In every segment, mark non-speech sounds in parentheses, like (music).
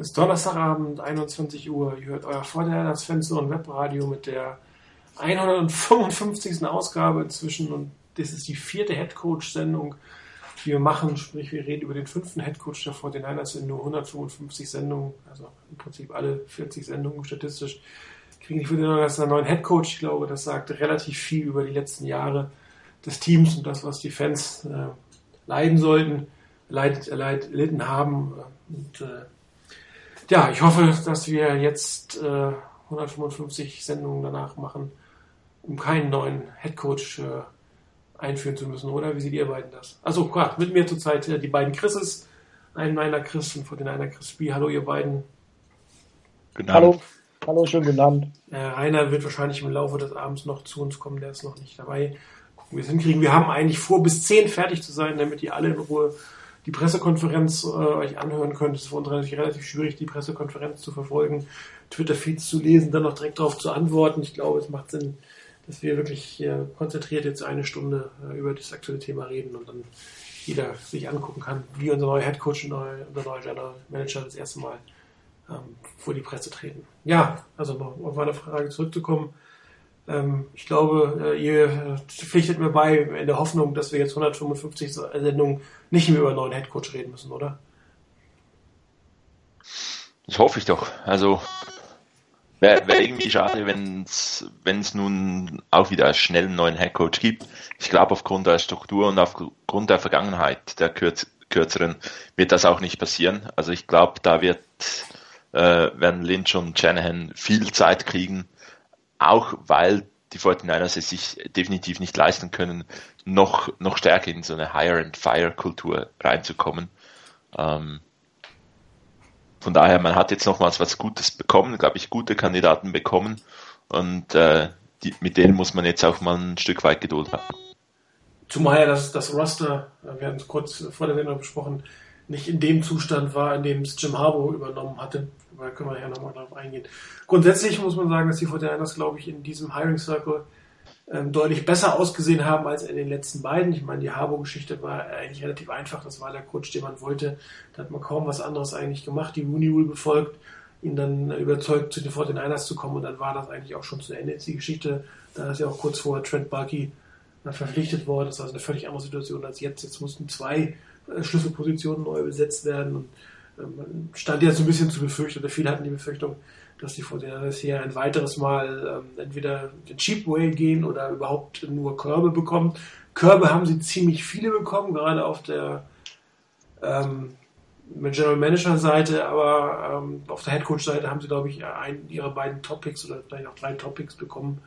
Es ist Donnerstagabend, 21 Uhr. Ihr hört euer Vorteil das Fenster und Webradio mit der 155. Ausgabe inzwischen und das ist die vierte Headcoach-Sendung, die wir machen. Sprich, wir reden über den fünften Headcoach der 49ers in nur 155 Sendungen, also im Prinzip alle 40 Sendungen statistisch. Kriegen die 49ers einen neuen Headcoach. Ich glaube, das sagt relativ viel über die letzten Jahre des Teams und das, was die Fans äh, leiden sollten, leid, leid, litten haben. Und äh, ja, ich hoffe, dass wir jetzt äh, 155 Sendungen danach machen, um keinen neuen Headcoach äh, einführen zu müssen, oder? Wie seht ihr beiden das? Also klar, mit mir zurzeit äh, die beiden Chrises, ein meiner Chris und vor den einer Chris B. Hallo ihr beiden. Guten Hallo. Hallo, schönen guten Abend. Äh, Rainer wird wahrscheinlich im Laufe des Abends noch zu uns kommen, der ist noch nicht dabei. Gucken, wie wir es hinkriegen. Wir haben eigentlich vor, bis 10 fertig zu sein, damit ihr alle in Ruhe die Pressekonferenz äh, euch anhören könnt. Es ist für uns natürlich relativ schwierig, die Pressekonferenz zu verfolgen, Twitter-Feeds zu lesen, dann noch direkt darauf zu antworten. Ich glaube, es macht Sinn, dass wir wirklich äh, konzentriert jetzt eine Stunde äh, über das aktuelle Thema reden und dann jeder sich angucken kann, wie unser neuer Headcoach und unser neuer General Manager das erste Mal ähm, vor die Presse treten. Ja, also noch auf meine Frage zurückzukommen. Ähm, ich glaube, äh, ihr pflichtet mir bei in der Hoffnung, dass wir jetzt 155 Sendungen nicht mehr über einen neuen Headcoach reden müssen, oder? Das hoffe ich doch. Also wäre wär irgendwie schade, wenn es nun auch wieder schnell einen neuen Headcoach gibt. Ich glaube, aufgrund der Struktur und aufgrund der Vergangenheit der kürz, kürzeren wird das auch nicht passieren. Also ich glaube, da wird äh, werden Lynch und Shanahan viel Zeit kriegen, auch weil die 49ers es sich definitiv nicht leisten können, noch, noch stärker in so eine Hire-and-Fire-Kultur reinzukommen. Ähm, von daher, man hat jetzt nochmals was Gutes bekommen, glaube ich, gute Kandidaten bekommen und äh, die, mit denen muss man jetzt auch mal ein Stück weit Geduld haben. Zumal ja das, das Roster, wir hatten es kurz vor der Sendung besprochen, nicht in dem Zustand war, in dem es Jim Harbour übernommen hatte. Da können wir ja nochmal drauf eingehen. Grundsätzlich muss man sagen, dass die 49ers, glaube ich, in diesem Hiring Circle ähm, deutlich besser ausgesehen haben als in den letzten beiden. Ich meine, die Harbour-Geschichte war eigentlich relativ einfach. Das war der Coach, den man wollte. Da hat man kaum was anderes eigentlich gemacht. Die Rooney Rule befolgt, ihn dann überzeugt, zu den 49ers zu kommen. Und dann war das eigentlich auch schon zu Ende. Jetzt die Geschichte, da ist ja auch kurz vorher Trent Bulky verpflichtet worden. Das ist also eine völlig andere Situation als jetzt. Jetzt mussten zwei äh, Schlüsselpositionen neu besetzt werden. Und stand jetzt ein bisschen zu befürchten, oder viele hatten die Befürchtung, dass die Fortinanders hier ein weiteres Mal ähm, entweder den Cheap Way gehen oder überhaupt nur Körbe bekommen. Körbe haben sie ziemlich viele bekommen, gerade auf der ähm, General Manager Seite, aber ähm, auf der Head Coach Seite haben sie, glaube ich, einen ihrer beiden Topics oder vielleicht auch drei Topics bekommen,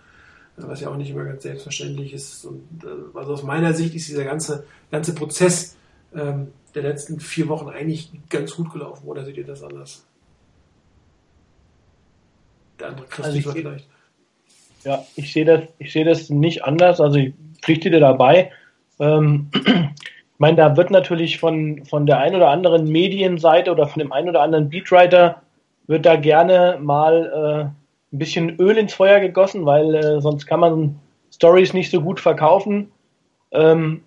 äh, was ja auch nicht immer ganz selbstverständlich ist. Und äh, also aus meiner Sicht ist dieser ganze, ganze Prozess ähm, der letzten vier Wochen eigentlich ganz gut gelaufen, oder seht ihr das anders? Der andere Christopher also vielleicht. Ja, ich sehe das, ich sehe das nicht anders. Also ich pflichte dir dabei. Ähm, (clears throat) ich meine, da wird natürlich von, von der ein oder anderen Medienseite oder von dem ein oder anderen Beatwriter wird da gerne mal äh, ein bisschen Öl ins Feuer gegossen, weil äh, sonst kann man Stories nicht so gut verkaufen. Ähm,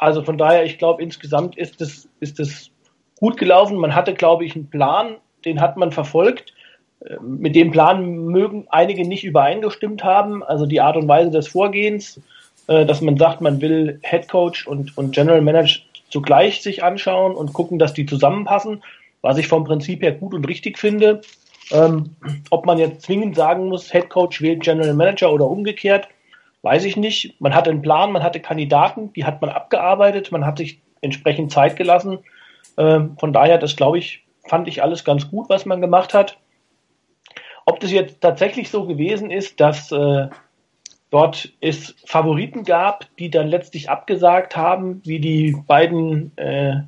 also von daher, ich glaube, insgesamt ist es ist es gut gelaufen. Man hatte, glaube ich, einen Plan, den hat man verfolgt. Äh, mit dem Plan mögen einige nicht übereingestimmt haben. Also die Art und Weise des Vorgehens, äh, dass man sagt, man will Head Coach und, und General Manager zugleich sich anschauen und gucken, dass die zusammenpassen, was ich vom Prinzip her gut und richtig finde. Ähm, ob man jetzt zwingend sagen muss, Head Coach wählt General Manager oder umgekehrt, Weiß ich nicht. Man hatte einen Plan, man hatte Kandidaten, die hat man abgearbeitet, man hat sich entsprechend Zeit gelassen. Ähm, von daher, das glaube ich, fand ich alles ganz gut, was man gemacht hat. Ob das jetzt tatsächlich so gewesen ist, dass äh, dort es Favoriten gab, die dann letztlich abgesagt haben, wie die beiden äh,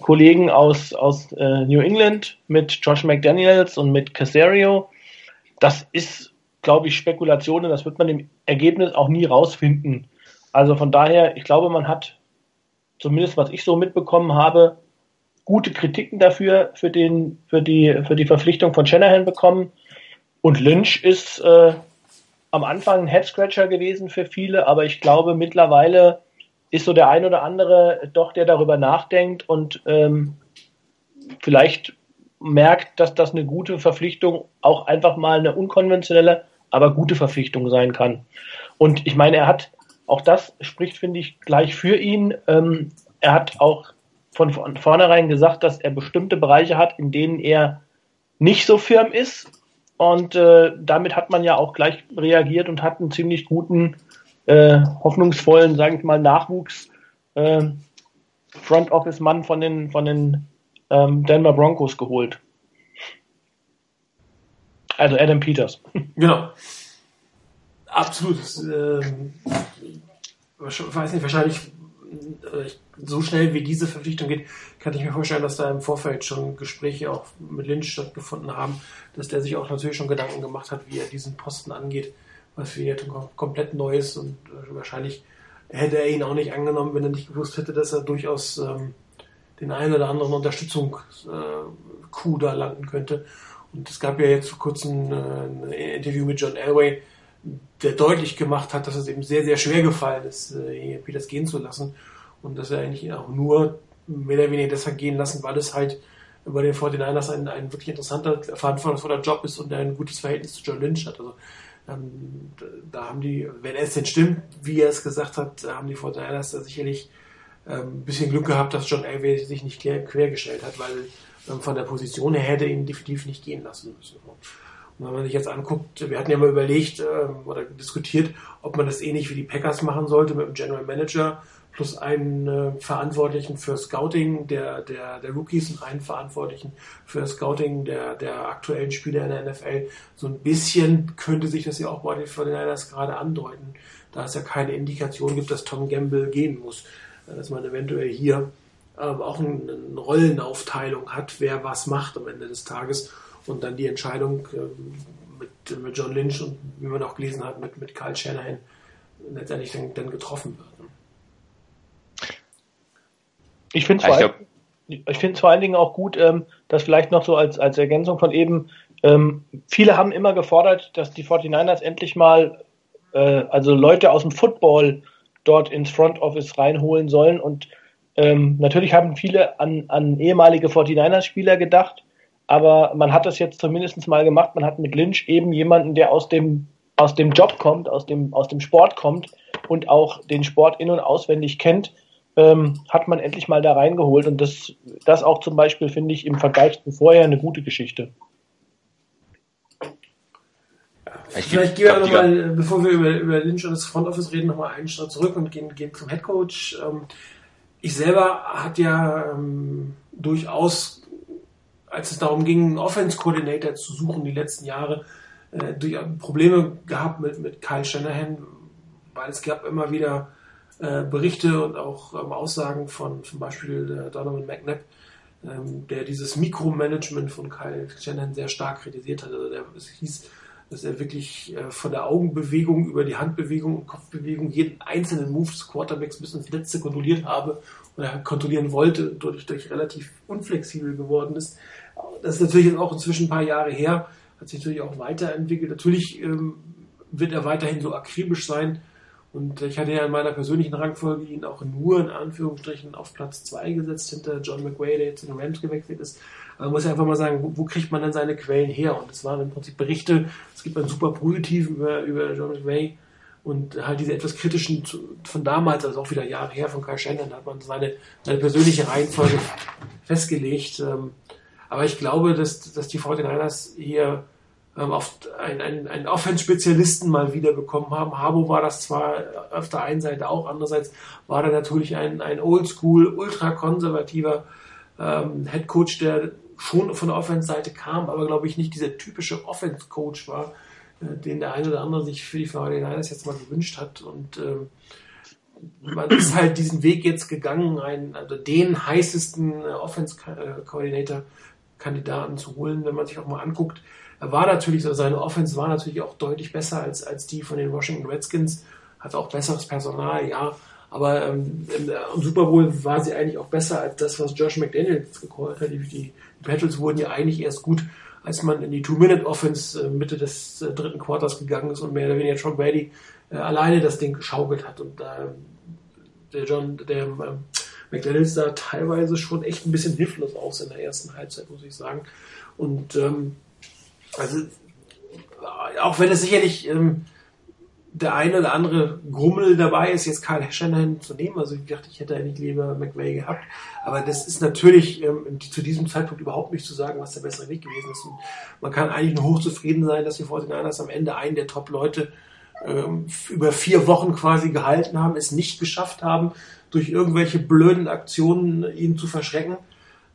Kollegen aus, aus äh, New England mit Josh McDaniels und mit Casario. Das ist glaube ich, Spekulationen. Das wird man im Ergebnis auch nie rausfinden. Also von daher, ich glaube, man hat, zumindest was ich so mitbekommen habe, gute Kritiken dafür, für, den, für, die, für die Verpflichtung von Shanahan bekommen. Und Lynch ist äh, am Anfang ein Headscratcher gewesen für viele, aber ich glaube, mittlerweile ist so der ein oder andere doch, der darüber nachdenkt und ähm, vielleicht merkt, dass das eine gute Verpflichtung, auch einfach mal eine unkonventionelle, aber gute Verpflichtung sein kann. Und ich meine, er hat, auch das spricht, finde ich, gleich für ihn. Ähm, er hat auch von vornherein gesagt, dass er bestimmte Bereiche hat, in denen er nicht so firm ist. Und äh, damit hat man ja auch gleich reagiert und hat einen ziemlich guten, äh, hoffnungsvollen, sage ich mal, Nachwuchs äh, Front Office Mann von den von den ähm, Denver Broncos geholt. Also Adam Peters. Genau. Absolut. Ähm, weiß nicht, wahrscheinlich äh, so schnell wie diese Verpflichtung geht, kann ich mir vorstellen, dass da im Vorfeld schon Gespräche auch mit Lynch stattgefunden haben, dass der sich auch natürlich schon Gedanken gemacht hat, wie er diesen Posten angeht, was für ihn komplett neu ist und äh, wahrscheinlich hätte er ihn auch nicht angenommen, wenn er nicht gewusst hätte, dass er durchaus ähm, den einen oder anderen Unterstützung-Coup äh, da landen könnte. Und es gab ja jetzt vor kurzem äh, ein Interview mit John Elway, der deutlich gemacht hat, dass es eben sehr, sehr schwer gefallen ist, äh, Peters gehen zu lassen. Und dass er eigentlich auch nur mehr oder weniger deshalb gehen lassen, weil es halt bei den 49ers ein, ein wirklich interessanter, verantwortungsvoller Job ist und ein gutes Verhältnis zu John Lynch hat. Also ähm, da haben die, wenn es denn stimmt, wie er es gesagt hat, haben die 49ers da sicherlich ähm, ein bisschen Glück gehabt, dass John Elway sich nicht quer, quergestellt hat, weil ähm, von der Position her hätte ihn definitiv nicht gehen lassen müssen. Und wenn man sich jetzt anguckt, wir hatten ja mal überlegt ähm, oder diskutiert, ob man das ähnlich wie die Packers machen sollte mit dem General Manager plus einen äh, Verantwortlichen für Scouting der, der, der Rookies und einen Verantwortlichen für Scouting der, der aktuellen Spieler in der NFL. So ein bisschen könnte sich das ja auch bei den 49ers gerade andeuten, da es ja keine Indikation gibt, dass Tom Gamble gehen muss. Dass man eventuell hier ähm, auch eine, Rollenaufteilung hat, wer was macht am Ende des Tages und dann die Entscheidung ähm, mit, mit John Lynch und wie man auch gelesen hat, mit, mit Kyle Shanahan letztendlich dann, dann getroffen wird. Ich finde es vor, ich find vor allen Dingen auch gut, ähm, dass vielleicht noch so als, als Ergänzung von eben, ähm, viele haben immer gefordert, dass die 49ers endlich mal, äh, also Leute aus dem Football dort ins Front Office reinholen sollen. Und ähm, natürlich haben viele an, an ehemalige 49ers-Spieler gedacht, aber man hat das jetzt zumindest mal gemacht. Man hat mit Lynch eben jemanden, der aus dem, aus dem Job kommt, aus dem, aus dem Sport kommt und auch den Sport in- und auswendig kennt ähm, hat man endlich mal da reingeholt. Und das, das auch zum Beispiel finde ich im Vergleich zu vorher eine gute Geschichte. Vielleicht gehen wir nochmal, bevor wir über, über Lynch und das Front Office reden, nochmal einen Schritt zurück und gehen, gehen zum Head Coach. Ähm, ich selber hatte ja ähm, durchaus, als es darum ging, einen Offense Coordinator zu suchen, die letzten Jahre, äh, durch, Probleme gehabt mit, mit Kyle Shanahan, weil es gab immer wieder äh, Berichte und auch ähm, Aussagen von zum Beispiel äh, Donovan McNabb, ähm, der dieses Mikromanagement von Kyle Shannon sehr stark kritisiert hat. Also der, es hieß, dass er wirklich äh, von der Augenbewegung über die Handbewegung und Kopfbewegung jeden einzelnen Move des Quarterbacks bis ins Letzte kontrolliert habe oder kontrollieren wollte dadurch, dadurch relativ unflexibel geworden ist. Das ist natürlich auch inzwischen ein paar Jahre her, hat sich natürlich auch weiterentwickelt. Natürlich ähm, wird er weiterhin so akribisch sein, und ich hatte ja in meiner persönlichen Rangfolge ihn auch nur in Anführungsstrichen auf Platz 2 gesetzt, hinter John McWay, der jetzt in den Rams gewechselt ist. Man muss ja einfach mal sagen, wo, wo, kriegt man denn seine Quellen her? Und es waren im Prinzip Berichte, es gibt ein super Positiv über, über John McWay und halt diese etwas kritischen von damals, also auch wieder Jahre her von Kai Shannon, hat man seine, seine persönliche Reihenfolge festgelegt. Ähm, aber ich glaube, dass, dass die 49ers hier ähm, auf einen, einen, einen Offense-Spezialisten mal wieder bekommen haben. Harbo war das zwar auf der einen Seite auch, andererseits war er natürlich ein, ein oldschool, ultrakonservativer ähm, Head Coach, der schon von der Offense-Seite kam, aber glaube ich nicht dieser typische Offense-Coach war, äh, den der eine oder andere sich für die 49ers jetzt mal gewünscht hat. Und ähm, man ist halt diesen Weg jetzt gegangen, einen, also den heißesten äh, Offense-Coordinator-Kandidaten zu holen, wenn man sich auch mal anguckt, er war natürlich, so seine Offense war natürlich auch deutlich besser als, als die von den Washington Redskins, hat auch besseres Personal, ja, aber ähm, im, im, Super Bowl war sie eigentlich auch besser als das, was Josh McDaniels gecallt hat. Die, die, Patriots wurden ja eigentlich erst gut, als man in die Two-Minute-Offense äh, Mitte des äh, dritten Quarters gegangen ist und mehr oder weniger John Brady äh, alleine das Ding geschaukelt hat und äh, der John, der ähm, McDaniels sah teilweise schon echt ein bisschen hilflos aus in der ersten Halbzeit, muss ich sagen. Und ähm, also auch wenn es sicherlich ähm, der eine oder andere Grummel dabei ist, jetzt Karl Shanahan zu nehmen. Also ich dachte, ich hätte eigentlich lieber McVay gehabt. Aber das ist natürlich ähm, zu diesem Zeitpunkt überhaupt nicht zu sagen, was der bessere Weg gewesen ist. Und man kann eigentlich nur hochzufrieden sein, dass die 49ers am Ende einen der Top-Leute ähm, über vier Wochen quasi gehalten haben, es nicht geschafft haben, durch irgendwelche blöden Aktionen ihn zu verschrecken.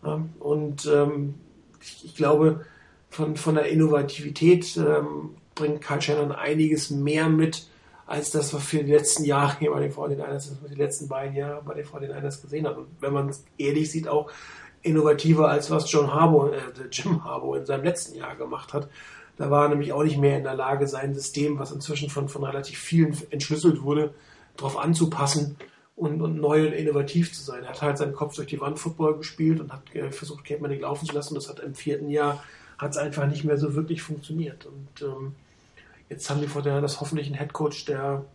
Ähm, und ähm, ich, ich, glaube, von, von der Innovativität ähm, bringt Karl Shannon einiges mehr mit, als das, was wir die letzten Jahre hier bei den 49ers, die letzten beiden Jahre bei den 49ers gesehen haben. Und wenn man es ehrlich sieht, auch innovativer als was John Harbour, äh, Jim Harbour in seinem letzten Jahr gemacht hat. Da war er nämlich auch nicht mehr in der Lage, sein System, was inzwischen von, von relativ vielen entschlüsselt wurde, darauf anzupassen und, und neu und innovativ zu sein. Er hat halt seinen Kopf durch die Wand Football gespielt und hat äh, versucht, Cape Manning laufen zu lassen. Das hat im vierten Jahr hat es einfach nicht mehr so wirklich funktioniert. Und ähm, Jetzt haben die Fortinanders hoffentlich einen Headcoach, der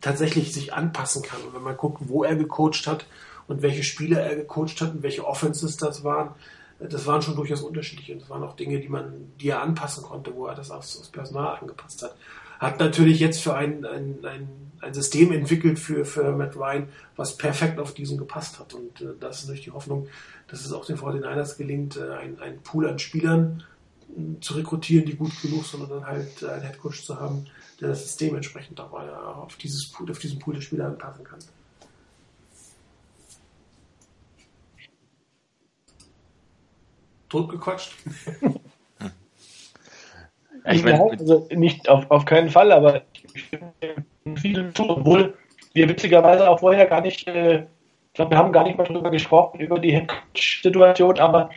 tatsächlich sich anpassen kann. Und wenn man guckt, wo er gecoacht hat und welche Spieler er gecoacht hat und welche Offenses das waren, das waren schon durchaus unterschiedlich und das waren auch Dinge, die man, die er anpassen konnte, wo er das aufs, aufs Personal angepasst hat. Hat natürlich jetzt für ein, ein, ein, ein System entwickelt für, für Matt Ryan, was perfekt auf diesen gepasst hat. Und äh, das ist durch die Hoffnung, dass es auch den 49ers gelingt, äh, ein, ein Pool an Spielern zu rekrutieren, die gut genug sind und dann halt einen Headcoach zu haben, der das System entsprechend auch auf, dieses Pool, auf diesen Pool der Spieler anpassen kann. Totgequatscht? (laughs) ich meine, also nicht auf, auf keinen Fall, aber ich finde vielen zu, obwohl wir witzigerweise auch vorher gar nicht, äh, ich glaube, wir haben gar nicht mal darüber gesprochen, über die Headcoach-Situation, aber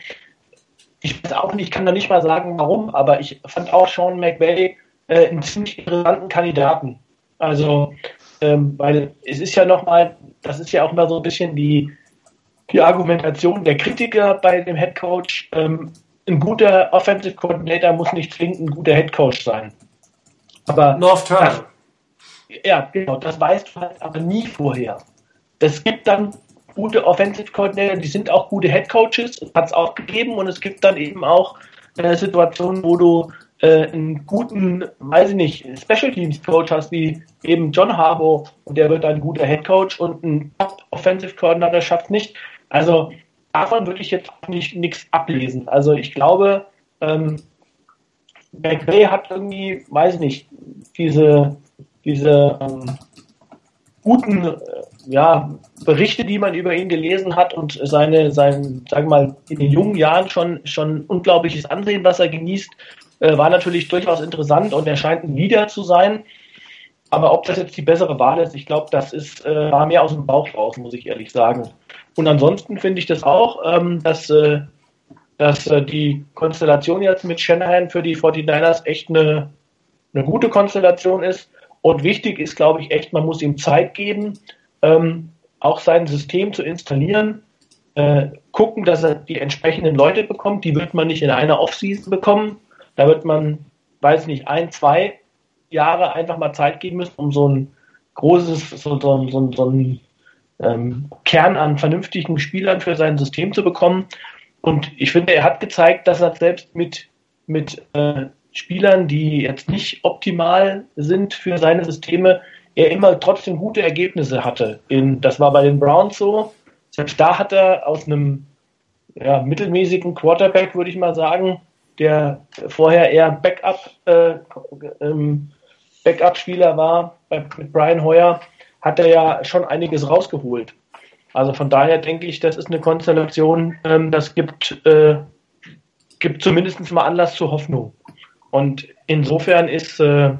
ich weiß auch nicht, ich kann da nicht mal sagen, warum, aber ich fand auch Sean McVay äh, einen ziemlich interessanten Kandidaten. Also, ähm, weil es ist ja nochmal, das ist ja auch mal so ein bisschen die, die Argumentation der Kritiker bei dem Head Coach. Ähm, ein guter Offensive Coordinator muss nicht zwingend ein guter Head Coach sein. Aber North Turner. Ja, genau, das weißt du halt aber nie vorher. Es gibt dann gute Offensive Coordinator, die sind auch gute Head Coaches, hat es auch gegeben und es gibt dann eben auch äh, Situationen, wo du äh, einen guten, weiß ich nicht, Special Teams Coach hast, wie eben John Harbour und der wird ein guter Head Coach und ein Top Offensive Coordinator schafft nicht. Also davon würde ich jetzt auch nicht nichts ablesen. Also ich glaube, ähm, McVay hat irgendwie, weiß ich nicht, diese, diese ähm, guten äh, ja, Berichte, die man über ihn gelesen hat und seine, sein, sagen wir mal, in den jungen Jahren schon, schon unglaubliches Ansehen, was er genießt, äh, war natürlich durchaus interessant und er scheint ein Leader zu sein. Aber ob das jetzt die bessere Wahl ist, ich glaube, das ist, äh, war mehr aus dem Bauch raus, muss ich ehrlich sagen. Und ansonsten finde ich das auch, ähm, dass, äh, dass äh, die Konstellation jetzt mit Shanahan für die 49ers echt eine, eine gute Konstellation ist. Und wichtig ist, glaube ich, echt, man muss ihm Zeit geben, ähm, auch sein System zu installieren, äh, gucken, dass er die entsprechenden Leute bekommt. Die wird man nicht in einer Offseason bekommen. Da wird man, weiß nicht, ein, zwei Jahre einfach mal Zeit geben müssen, um so ein großes, so, so, so, so ein ähm, Kern an vernünftigen Spielern für sein System zu bekommen. Und ich finde, er hat gezeigt, dass er selbst mit, mit äh, Spielern, die jetzt nicht optimal sind für seine Systeme, er immer trotzdem gute Ergebnisse hatte. In, das war bei den Browns so. Selbst da hat er aus einem ja, mittelmäßigen Quarterback, würde ich mal sagen, der vorher eher Backup, äh, ähm, Backup-Spieler war, mit Brian Hoyer, hat er ja schon einiges rausgeholt. Also von daher denke ich, das ist eine Konstellation, ähm, das gibt, äh, gibt zumindest mal Anlass zur Hoffnung. Und insofern ist, äh,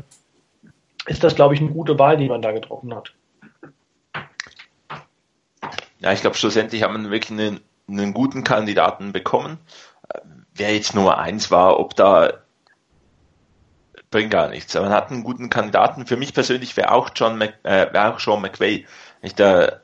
ist das, glaube ich, eine gute Wahl, die man da getroffen hat. Ja, ich glaube, schlussendlich haben wir wirklich einen, einen guten Kandidaten bekommen. Wer jetzt Nummer eins war, ob da bringt gar nichts. Aber man hat einen guten Kandidaten. Für mich persönlich wäre auch John Mc, äh, wäre auch Sean McVay nicht der,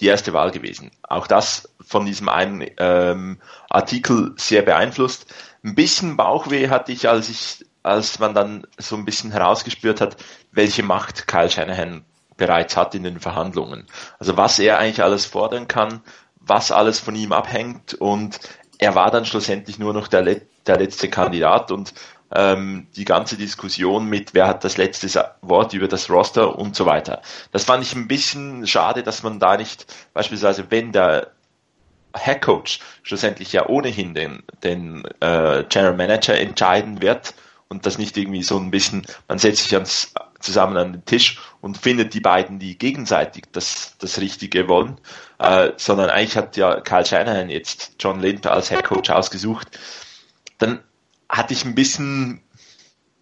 die erste Wahl gewesen. Auch das von diesem einen ähm, Artikel sehr beeinflusst. Ein bisschen Bauchweh hatte ich, als ich als man dann so ein bisschen herausgespürt hat, welche Macht Kyle Shanahan bereits hat in den Verhandlungen. Also was er eigentlich alles fordern kann, was alles von ihm abhängt und er war dann schlussendlich nur noch der, der letzte Kandidat und ähm, die ganze Diskussion mit, wer hat das letzte Wort über das Roster und so weiter. Das fand ich ein bisschen schade, dass man da nicht beispielsweise, wenn der Head Coach schlussendlich ja ohnehin den, den äh, General Manager entscheiden wird und das nicht irgendwie so ein bisschen, man setzt sich ans, zusammen an den Tisch und findet die beiden, die gegenseitig das, das Richtige wollen, äh, sondern eigentlich hat ja Kyle Shanahan jetzt John Lind als Head Coach ausgesucht, dann hatte ich ein bisschen,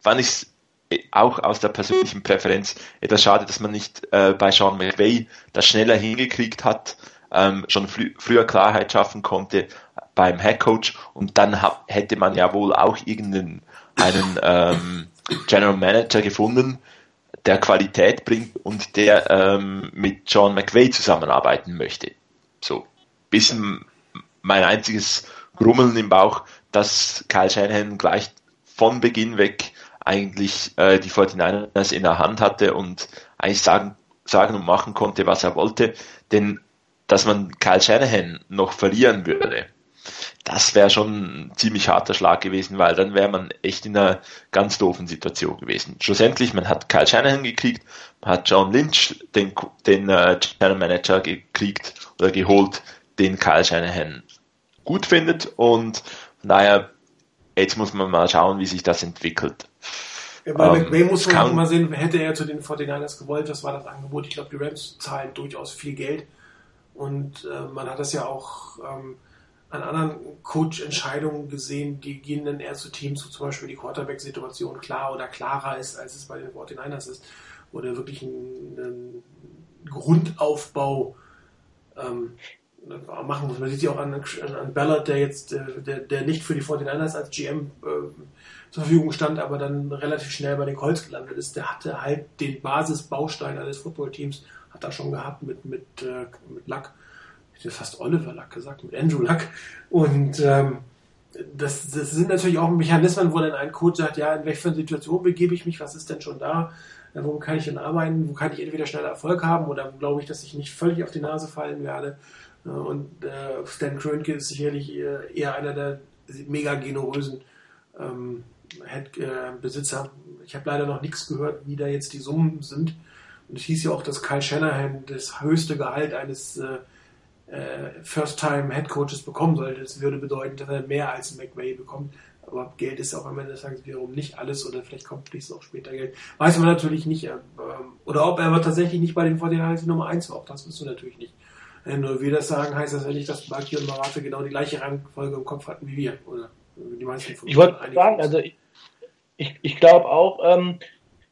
fand ich es auch aus der persönlichen Präferenz etwas schade, dass man nicht äh, bei Sean McVay das schneller hingekriegt hat, ähm, schon frü früher Klarheit schaffen konnte beim Head Coach. Und dann hätte man ja wohl auch irgendeinen einen, ähm, General Manager gefunden, der Qualität bringt und der ähm, mit John McVay zusammenarbeiten möchte. So, bisschen mein einziges Grummeln im Bauch, dass Kyle Shanahan gleich von Beginn weg eigentlich äh, die 49ers in der Hand hatte und eigentlich sagen, sagen und machen konnte, was er wollte. Denn dass man Kyle Shanahan noch verlieren würde, das wäre schon ein ziemlich harter Schlag gewesen, weil dann wäre man echt in einer ganz doofen Situation gewesen. Schlussendlich, man hat Kyle Shanahan gekriegt, man hat John Lynch, den, den äh, Channel Manager gekriegt oder geholt, den Kyle Shanahan gut findet und daher, jetzt muss man mal schauen, wie sich das entwickelt. Ja, bei ähm, McVay muss man kann, mal sehen, hätte er zu den 49ers gewollt, das war das Angebot. Ich glaube, die Rams zahlen durchaus viel Geld und äh, man hat das ja auch ähm, an anderen Coach-Entscheidungen gesehen, die gehen dann eher zu Teams, wo zum Beispiel die Quarterback-Situation klar oder klarer ist, als es bei den 49ers ist, wo der wirklich ein, ein Grundaufbau ähm, machen muss. Man sieht ja auch an, an Ballard, der jetzt, äh, der, der nicht für die 49ers als GM äh, zur Verfügung stand, aber dann relativ schnell bei den Colts gelandet ist. Der hatte halt den Basisbaustein eines Footballteams, hat er schon gehabt mit, mit, äh, mit Luck ich hätte fast Oliver Luck gesagt, mit Andrew Luck. Und ähm, das, das sind natürlich auch Mechanismen, wo dann ein Coach sagt, ja, in welcher Situation begebe ich mich, was ist denn schon da, wo kann ich denn arbeiten, wo kann ich entweder schneller Erfolg haben oder glaube ich, dass ich nicht völlig auf die Nase fallen werde. Und äh, Stan Kroenke ist sicherlich eher einer der mega generösen ähm, Head, äh, Besitzer. Ich habe leider noch nichts gehört, wie da jetzt die Summen sind. Und es hieß ja auch, dass Kyle Shanahan das höchste Gehalt eines äh, äh, First-Time-Head-Coaches bekommen sollte. Das würde bedeuten, dass er mehr als McVay bekommt. Aber Geld ist auch am Ende des Tages wiederum nicht alles oder vielleicht kommt nächstes auch später Geld. Weiß man natürlich nicht. Ähm, oder ob er aber tatsächlich nicht bei den 49 Nummer 1 war, auch das wirst du natürlich nicht. Wenn nur wir das sagen, heißt das ja nicht, dass Baki und Marate genau die gleiche Rangfolge im Kopf hatten wie wir. Oder die meisten von Ich wollte sagen, also ich, ich, ich glaube auch, ähm,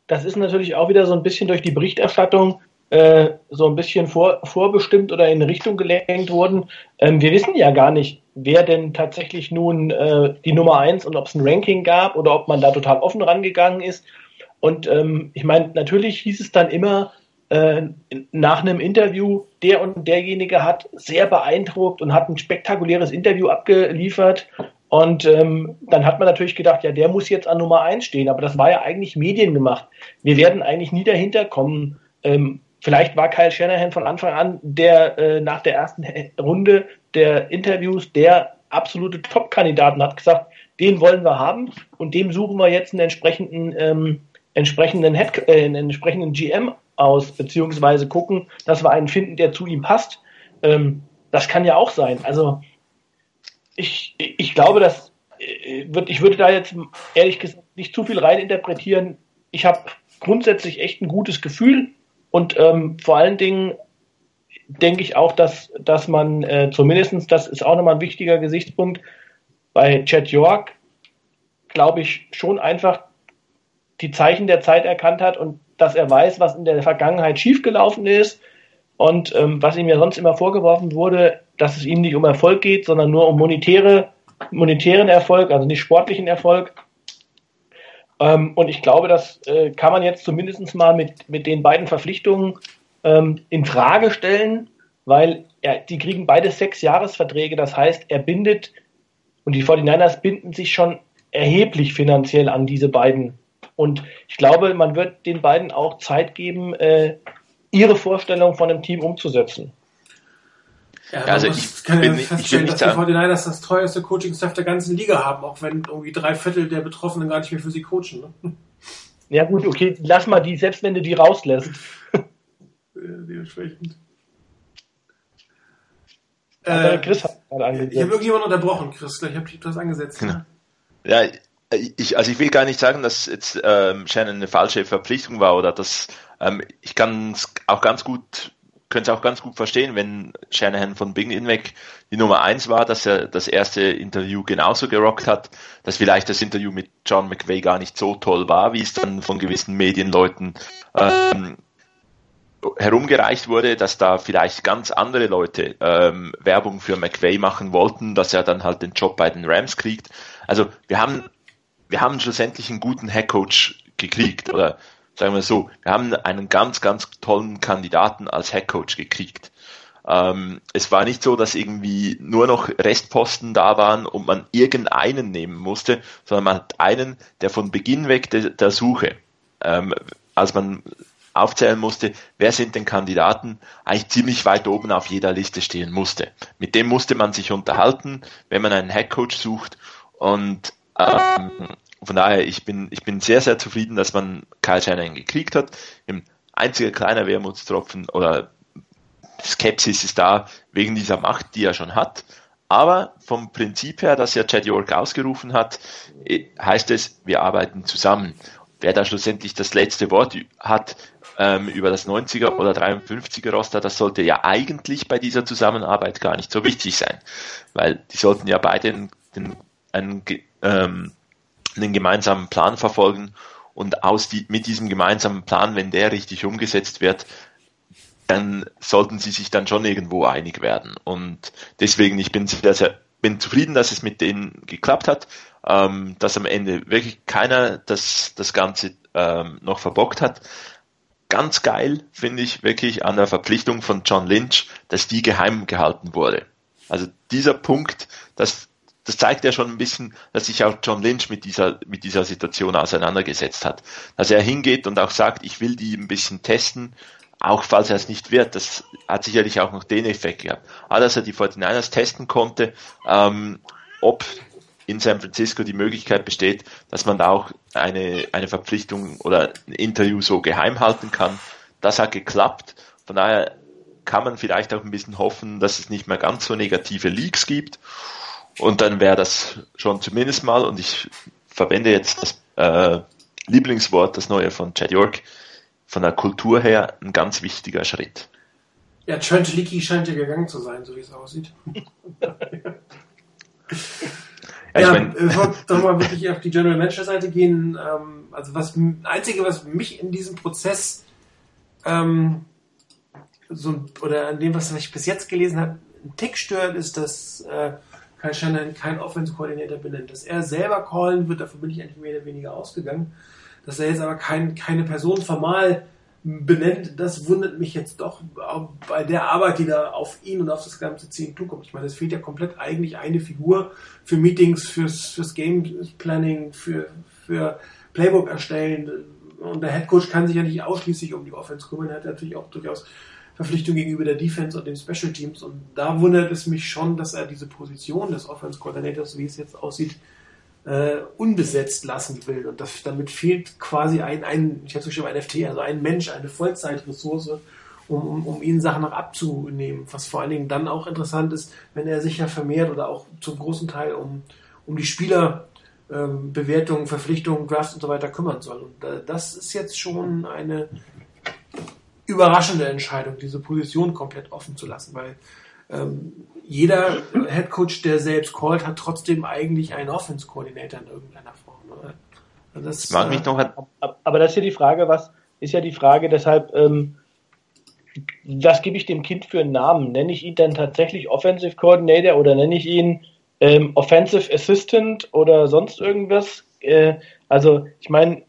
das ist natürlich auch wieder so ein bisschen durch die Berichterstattung äh, so ein bisschen vor, vorbestimmt oder in Richtung gelenkt wurden. Ähm, wir wissen ja gar nicht, wer denn tatsächlich nun äh, die Nummer eins und ob es ein Ranking gab oder ob man da total offen rangegangen ist. Und ähm, ich meine, natürlich hieß es dann immer äh, nach einem Interview, der und derjenige hat sehr beeindruckt und hat ein spektakuläres Interview abgeliefert. Und ähm, dann hat man natürlich gedacht, ja, der muss jetzt an Nummer eins stehen. Aber das war ja eigentlich mediengemacht. Wir werden eigentlich nie dahinter kommen, ähm, Vielleicht war Kyle Shanahan von Anfang an der äh, nach der ersten Runde der Interviews der absolute Top-Kandidaten, hat gesagt, den wollen wir haben und dem suchen wir jetzt einen entsprechenden, ähm, entsprechenden, Head, äh, einen entsprechenden GM aus, beziehungsweise gucken, dass wir einen finden, der zu ihm passt. Ähm, das kann ja auch sein. Also ich, ich glaube, dass äh, ich würde da jetzt ehrlich gesagt nicht zu viel reininterpretieren. Ich habe grundsätzlich echt ein gutes Gefühl und ähm, vor allen Dingen denke ich auch, dass, dass man äh, zumindestens das ist auch nochmal ein wichtiger Gesichtspunkt, bei Chad York, glaube ich, schon einfach die Zeichen der Zeit erkannt hat und dass er weiß, was in der Vergangenheit schiefgelaufen ist und ähm, was ihm ja sonst immer vorgeworfen wurde, dass es ihm nicht um Erfolg geht, sondern nur um monetäre, monetären Erfolg, also nicht sportlichen Erfolg. Ähm, und ich glaube, das äh, kann man jetzt zumindest mal mit, mit den beiden Verpflichtungen ähm, in Frage stellen, weil er, die kriegen beide sechs Jahresverträge. Das heißt, er bindet und die 49ers binden sich schon erheblich finanziell an diese beiden. Und ich glaube, man wird den beiden auch Zeit geben, äh, ihre Vorstellung von einem Team umzusetzen. Ja, also ich kann ja feststellen, dass die 49ers das teuerste Coaching-Staff der ganzen Liga haben, auch wenn irgendwie drei Viertel der Betroffenen gar nicht mehr für sie coachen. Ne? Ja gut, okay, lass mal die, selbst wenn du die rauslässt. dementsprechend. Äh, Chris hat gerade angesetzt. Ich habe irgendjemanden unterbrochen, Chris. Ich habe dich etwas angesetzt. Genau. Ja, ich, also ich will gar nicht sagen, dass jetzt ähm, Shannon eine falsche Verpflichtung war oder dass ähm, ich kann es auch ganz gut könnte es auch ganz gut verstehen, wenn Shanahan von Beginn weg die Nummer eins war, dass er das erste Interview genauso gerockt hat, dass vielleicht das Interview mit John McVay gar nicht so toll war, wie es dann von gewissen Medienleuten ähm, herumgereicht wurde, dass da vielleicht ganz andere Leute ähm, Werbung für McVay machen wollten, dass er dann halt den Job bei den Rams kriegt. Also wir haben wir haben schlussendlich einen guten Headcoach gekriegt oder sagen wir so, wir haben einen ganz, ganz tollen Kandidaten als Headcoach gekriegt. Ähm, es war nicht so, dass irgendwie nur noch Restposten da waren und man irgendeinen nehmen musste, sondern man hat einen, der von Beginn weg de, der Suche, ähm, als man aufzählen musste, wer sind denn Kandidaten, eigentlich ziemlich weit oben auf jeder Liste stehen musste. Mit dem musste man sich unterhalten, wenn man einen Headcoach sucht und ähm, von daher, ich bin, ich bin sehr, sehr zufrieden, dass man Kyle Shanahan gekriegt hat. Ein einziger kleiner Wermutstropfen oder Skepsis ist da wegen dieser Macht, die er schon hat. Aber vom Prinzip her, dass ja Chad York ausgerufen hat, eh, heißt es, wir arbeiten zusammen. Wer da schlussendlich das letzte Wort hat ähm, über das 90er oder 53er Roster, das sollte ja eigentlich bei dieser Zusammenarbeit gar nicht so wichtig sein, weil die sollten ja beide den, einen ähm, einen gemeinsamen Plan verfolgen und aus die, mit diesem gemeinsamen Plan, wenn der richtig umgesetzt wird, dann sollten sie sich dann schon irgendwo einig werden. Und deswegen, ich bin sehr, sehr bin zufrieden, dass es mit denen geklappt hat, ähm, dass am Ende wirklich keiner das, das Ganze ähm, noch verbockt hat. Ganz geil finde ich wirklich an der Verpflichtung von John Lynch, dass die geheim gehalten wurde. Also dieser Punkt, dass das zeigt ja schon ein bisschen, dass sich auch John Lynch mit dieser, mit dieser Situation auseinandergesetzt hat. Dass er hingeht und auch sagt, ich will die ein bisschen testen, auch falls er es nicht wird. Das hat sicherlich auch noch den Effekt gehabt. Aber dass er die 49ers testen konnte, ähm, ob in San Francisco die Möglichkeit besteht, dass man da auch eine, eine Verpflichtung oder ein Interview so geheim halten kann. Das hat geklappt. Von daher kann man vielleicht auch ein bisschen hoffen, dass es nicht mehr ganz so negative Leaks gibt. Und dann wäre das schon zumindest mal, und ich verwende jetzt das äh, Lieblingswort, das neue von Chad York, von der Kultur her ein ganz wichtiger Schritt. Ja, Trent Leaky scheint ja gegangen zu sein, so wie es aussieht. ja, ja, ich mein, bevor wir doch mal wirklich auf die General Manager Seite gehen, ähm, also was einzige, was mich in diesem Prozess ähm, so oder an dem, was ich bis jetzt gelesen habe, einen Tick stört, ist, dass äh, Kai Shannon kein Offense-Koordinator benennt. Dass er selber callen wird, dafür bin ich eigentlich mehr oder weniger ausgegangen. Dass er jetzt aber kein, keine Person formal benennt, das wundert mich jetzt doch bei der Arbeit, die da auf ihn und auf das ganze Team zukommt. Ich meine, es fehlt ja komplett eigentlich eine Figur für Meetings, fürs, fürs Game Planning, für, für Playbook erstellen. Und der Head Coach kann sich ja nicht ausschließlich um die Offense kümmern. Er hat natürlich auch durchaus Verpflichtung gegenüber der Defense und den Special Teams. Und da wundert es mich schon, dass er diese Position des Offense Coordinators, wie es jetzt aussieht, äh, unbesetzt lassen will. Und das, damit fehlt quasi ein, ein ich hätte schon ein FT, also ein Mensch, eine Vollzeitressource, um, um, um ihnen Sachen noch abzunehmen. Was vor allen Dingen dann auch interessant ist, wenn er sich ja vermehrt oder auch zum großen Teil um, um die Spieler ähm, Bewertungen, Verpflichtungen, Drafts und so weiter kümmern soll. Und äh, das ist jetzt schon eine überraschende Entscheidung, diese Position komplett offen zu lassen, weil ähm, jeder Head Coach, der selbst callt, hat trotzdem eigentlich einen Offense Coordinator in irgendeiner Form. Also das, mag mich noch an. Aber das ist ja die Frage, was ist ja die Frage, deshalb, ähm, was gebe ich dem Kind für einen Namen? Nenne ich ihn dann tatsächlich Offensive Coordinator oder nenne ich ihn ähm, Offensive Assistant oder sonst irgendwas? Äh, also, ich meine,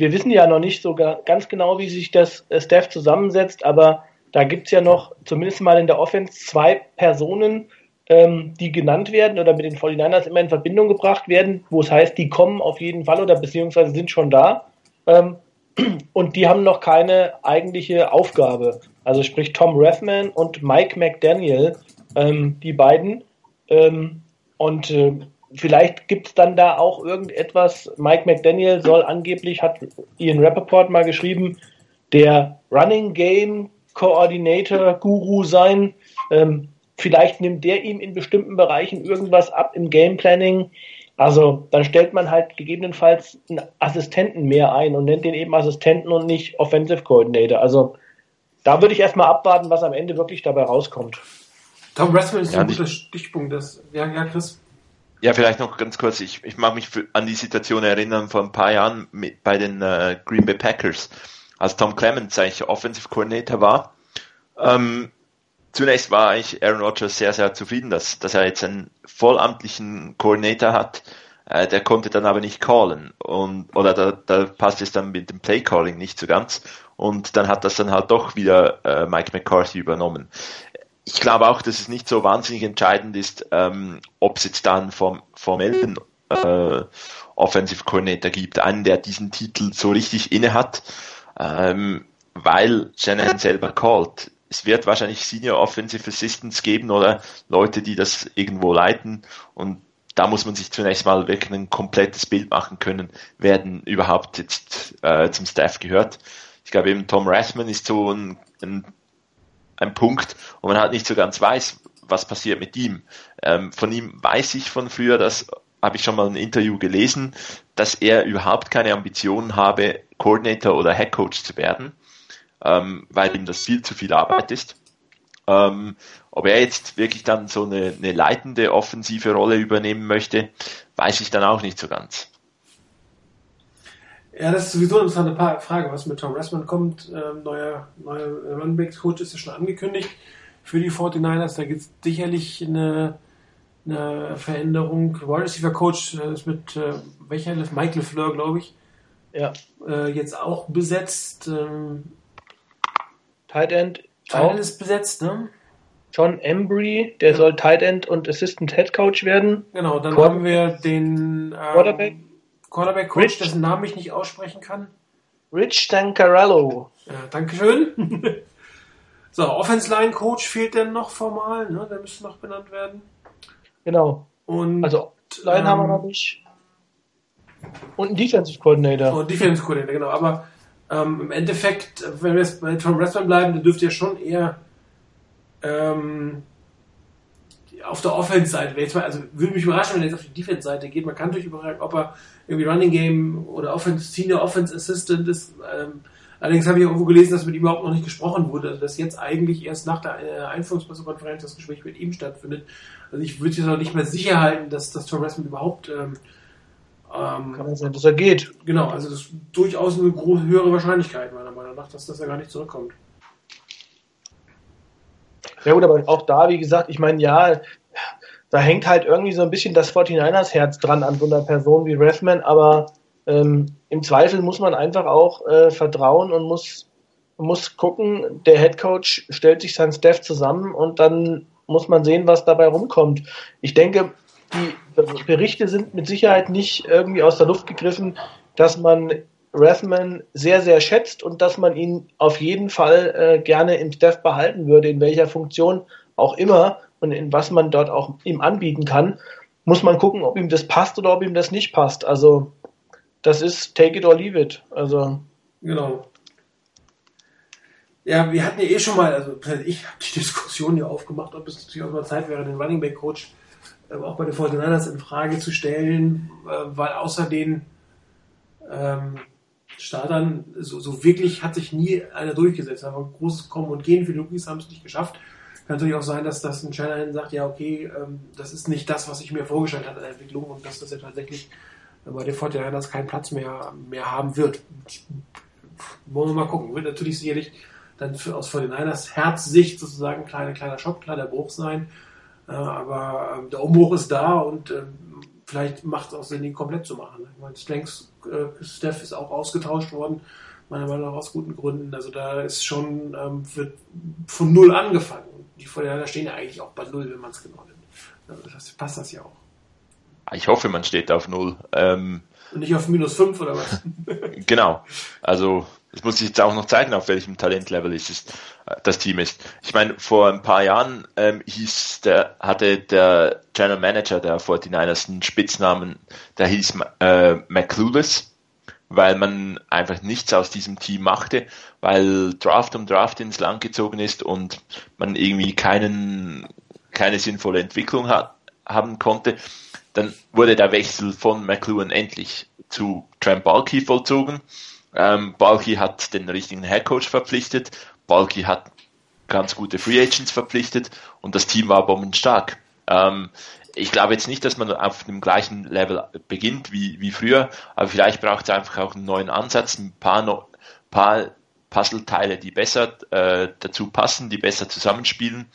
wir wissen ja noch nicht so ganz genau, wie sich das äh, Staff zusammensetzt, aber da gibt es ja noch, zumindest mal in der Offense, zwei Personen, ähm, die genannt werden oder mit den 49ers immer in Verbindung gebracht werden, wo es heißt, die kommen auf jeden Fall oder beziehungsweise sind schon da. Ähm, (clears throat) und die haben noch keine eigentliche Aufgabe. Also sprich Tom Rathman und Mike McDaniel, ähm, die beiden. Ähm, und äh, vielleicht gibt es dann da auch irgendetwas. Mike McDaniel soll angeblich, hat Ian Rappaport mal geschrieben, der Running Game Coordinator Guru sein. Ähm, vielleicht nimmt der ihm in bestimmten Bereichen irgendwas ab im Game Planning. Also dann stellt man halt gegebenenfalls einen Assistenten mehr ein und nennt den eben Assistenten und nicht Offensive Coordinator. Also da würde ich erstmal abwarten, was am Ende wirklich dabei rauskommt. Tom Rathman ist ja, ein guter Stichpunkt. Das, ja, ja, Chris. Ja, vielleicht noch ganz kurz. Ich, ich mag mich an die Situation erinnern vor ein paar Jahren mit, bei den äh, Green Bay Packers, als Tom Clements eigentlich Offensive Coordinator war. Ähm, zunächst war ich Aaron Rodgers sehr, sehr zufrieden, dass, dass er jetzt einen vollamtlichen Coordinator hat. Äh, der konnte dann aber nicht callen und oder da, da passt es dann mit dem Play Calling nicht so ganz und dann hat das dann halt doch wieder äh, Mike McCarthy übernommen. Ich glaube auch, dass es nicht so wahnsinnig entscheidend ist, ähm, ob es jetzt dann vom formellen äh, Offensive Coordinator gibt, einen, der diesen Titel so richtig inne hat, ähm, weil Shanahan selber called es wird wahrscheinlich Senior Offensive Assistants geben oder Leute, die das irgendwo leiten und da muss man sich zunächst mal wirklich ein komplettes Bild machen können, wer denn überhaupt jetzt äh, zum Staff gehört. Ich glaube eben Tom Rathman ist so ein, ein, ein Punkt, wo man halt nicht so ganz weiß, was passiert mit ihm. Ähm, von ihm weiß ich von früher, das habe ich schon mal ein Interview gelesen, dass er überhaupt keine Ambitionen habe, Coordinator oder Head Coach zu werden ähm, weil ihm das viel zu viel Arbeit ist. Ähm, ob er jetzt wirklich dann so eine, eine leitende offensive Rolle übernehmen möchte, weiß ich dann auch nicht so ganz. Ja, das ist sowieso eine interessante Frage, was mit Tom Ressman kommt. Ähm, neuer neuer Runbacks-Coach ist ja schon angekündigt für die 49ers. Da gibt es sicherlich eine, eine Veränderung. Wide Receiver Coach äh, ist mit äh, welcher? Mike LeFleur, glaube ich. Ja. Äh, jetzt auch besetzt. Ähm, Tight End. Tight End ist besetzt, ne? John Embry, der ja. soll Tight End und Assistant Head Coach werden. Genau, dann Quarter haben wir den ähm, Quarterback, Quarterback Coach, Rich. dessen Namen ich nicht aussprechen kann. Rich Stancarello. Ja, Dankeschön. (laughs) so, Offense Line Coach fehlt denn noch formal, ne? Der müsste noch benannt werden. Genau. Und also Line ähm, haben wir noch nicht. Und ein Defensive Coordinator. Und Defensive Coordinator, genau. Aber ähm, Im Endeffekt, wenn wir jetzt bei Tom Wrestling bleiben, dann dürfte ja schon eher ähm, auf der Offense-Seite, also würde mich überraschen, wenn er jetzt auf die Defense-Seite geht. Man kann natürlich überraschen, ob er irgendwie Running Game oder Offense, Senior Offense Assistant ist. Ähm, allerdings habe ich irgendwo gelesen, dass mit ihm überhaupt noch nicht gesprochen wurde, also dass jetzt eigentlich erst nach der äh, Einführungspressekonferenz das Gespräch mit ihm stattfindet. Also ich würde jetzt auch nicht mehr sicher halten, dass, dass Tom Wrestling überhaupt ähm, ähm, Kann man sein, dass er geht. Genau, also das ist durchaus eine große, höhere Wahrscheinlichkeit, meiner Meinung nach, dass, dass er gar nicht zurückkommt. Ja gut, aber auch da, wie gesagt, ich meine, ja, da hängt halt irgendwie so ein bisschen das 49ers Herz dran an so einer Person wie Rathman, aber ähm, im Zweifel muss man einfach auch äh, vertrauen und muss, muss gucken, der Head Coach stellt sich sein Staff zusammen und dann muss man sehen, was dabei rumkommt. Ich denke, die Berichte sind mit Sicherheit nicht irgendwie aus der Luft gegriffen, dass man Rathman sehr, sehr schätzt und dass man ihn auf jeden Fall äh, gerne im Staff behalten würde, in welcher Funktion auch immer und in was man dort auch ihm anbieten kann, muss man gucken, ob ihm das passt oder ob ihm das nicht passt. Also das ist take it or leave it. Also genau. Ja, wir hatten ja eh schon mal, also ich habe die Diskussion ja aufgemacht, ob es natürlich auch mal Zeit wäre, den Running Back Coach ähm, auch bei den 49ers in Frage zu stellen, äh, weil außer den ähm, Startern so, so wirklich hat sich nie einer durchgesetzt. Aber großes Kommen und Gehen für die Rookies haben es nicht geschafft. Kann natürlich auch sein, dass das ein Shanahan sagt, ja okay, ähm, das ist nicht das, was ich mir vorgestellt hatte an der Entwicklung und dass das ja tatsächlich bei den 49ers keinen Platz mehr, mehr haben wird. Wollen wir mal gucken. Wird natürlich sicherlich dann für, aus 49ers Herzsicht sozusagen ein kleiner, kleiner Schock, kleiner Bruch sein. Aber ähm, der Umbruch ist da und ähm, vielleicht macht es auch Sinn, ihn komplett zu machen. Ich meine, Slanks, äh, Steph ist auch ausgetauscht worden, meiner Meinung nach aus guten Gründen. Also da ist schon, ähm, wird von Null angefangen. Die Vorderländer stehen ja eigentlich auch bei Null, wenn man es genau nimmt. Also das passt das ja auch. Ich hoffe, man steht auf Null. Ähm, Und nicht auf minus 5 oder was? (laughs) genau. Also es muss sich jetzt auch noch zeigen, auf welchem Talentlevel es ist, äh, das Team ist. Ich meine, vor ein paar Jahren ähm, hieß der, hatte der General Manager der 49ers einen Spitznamen, der hieß äh, McClueless, weil man einfach nichts aus diesem Team machte, weil Draft um Draft ins Land gezogen ist und man irgendwie keinen, keine sinnvolle Entwicklung hat, haben konnte. Dann wurde der Wechsel von McLuhan endlich zu Trent Balky vollzogen ähm, Balky hat den richtigen Headcoach verpflichtet, Balky hat ganz gute Free Agents verpflichtet und das Team war bombenstark. Ähm, ich glaube jetzt nicht, dass man auf dem gleichen Level beginnt wie, wie früher, aber vielleicht braucht es einfach auch einen neuen Ansatz, ein paar, no, paar Puzzleteile, die besser äh, dazu passen, die besser zusammenspielen.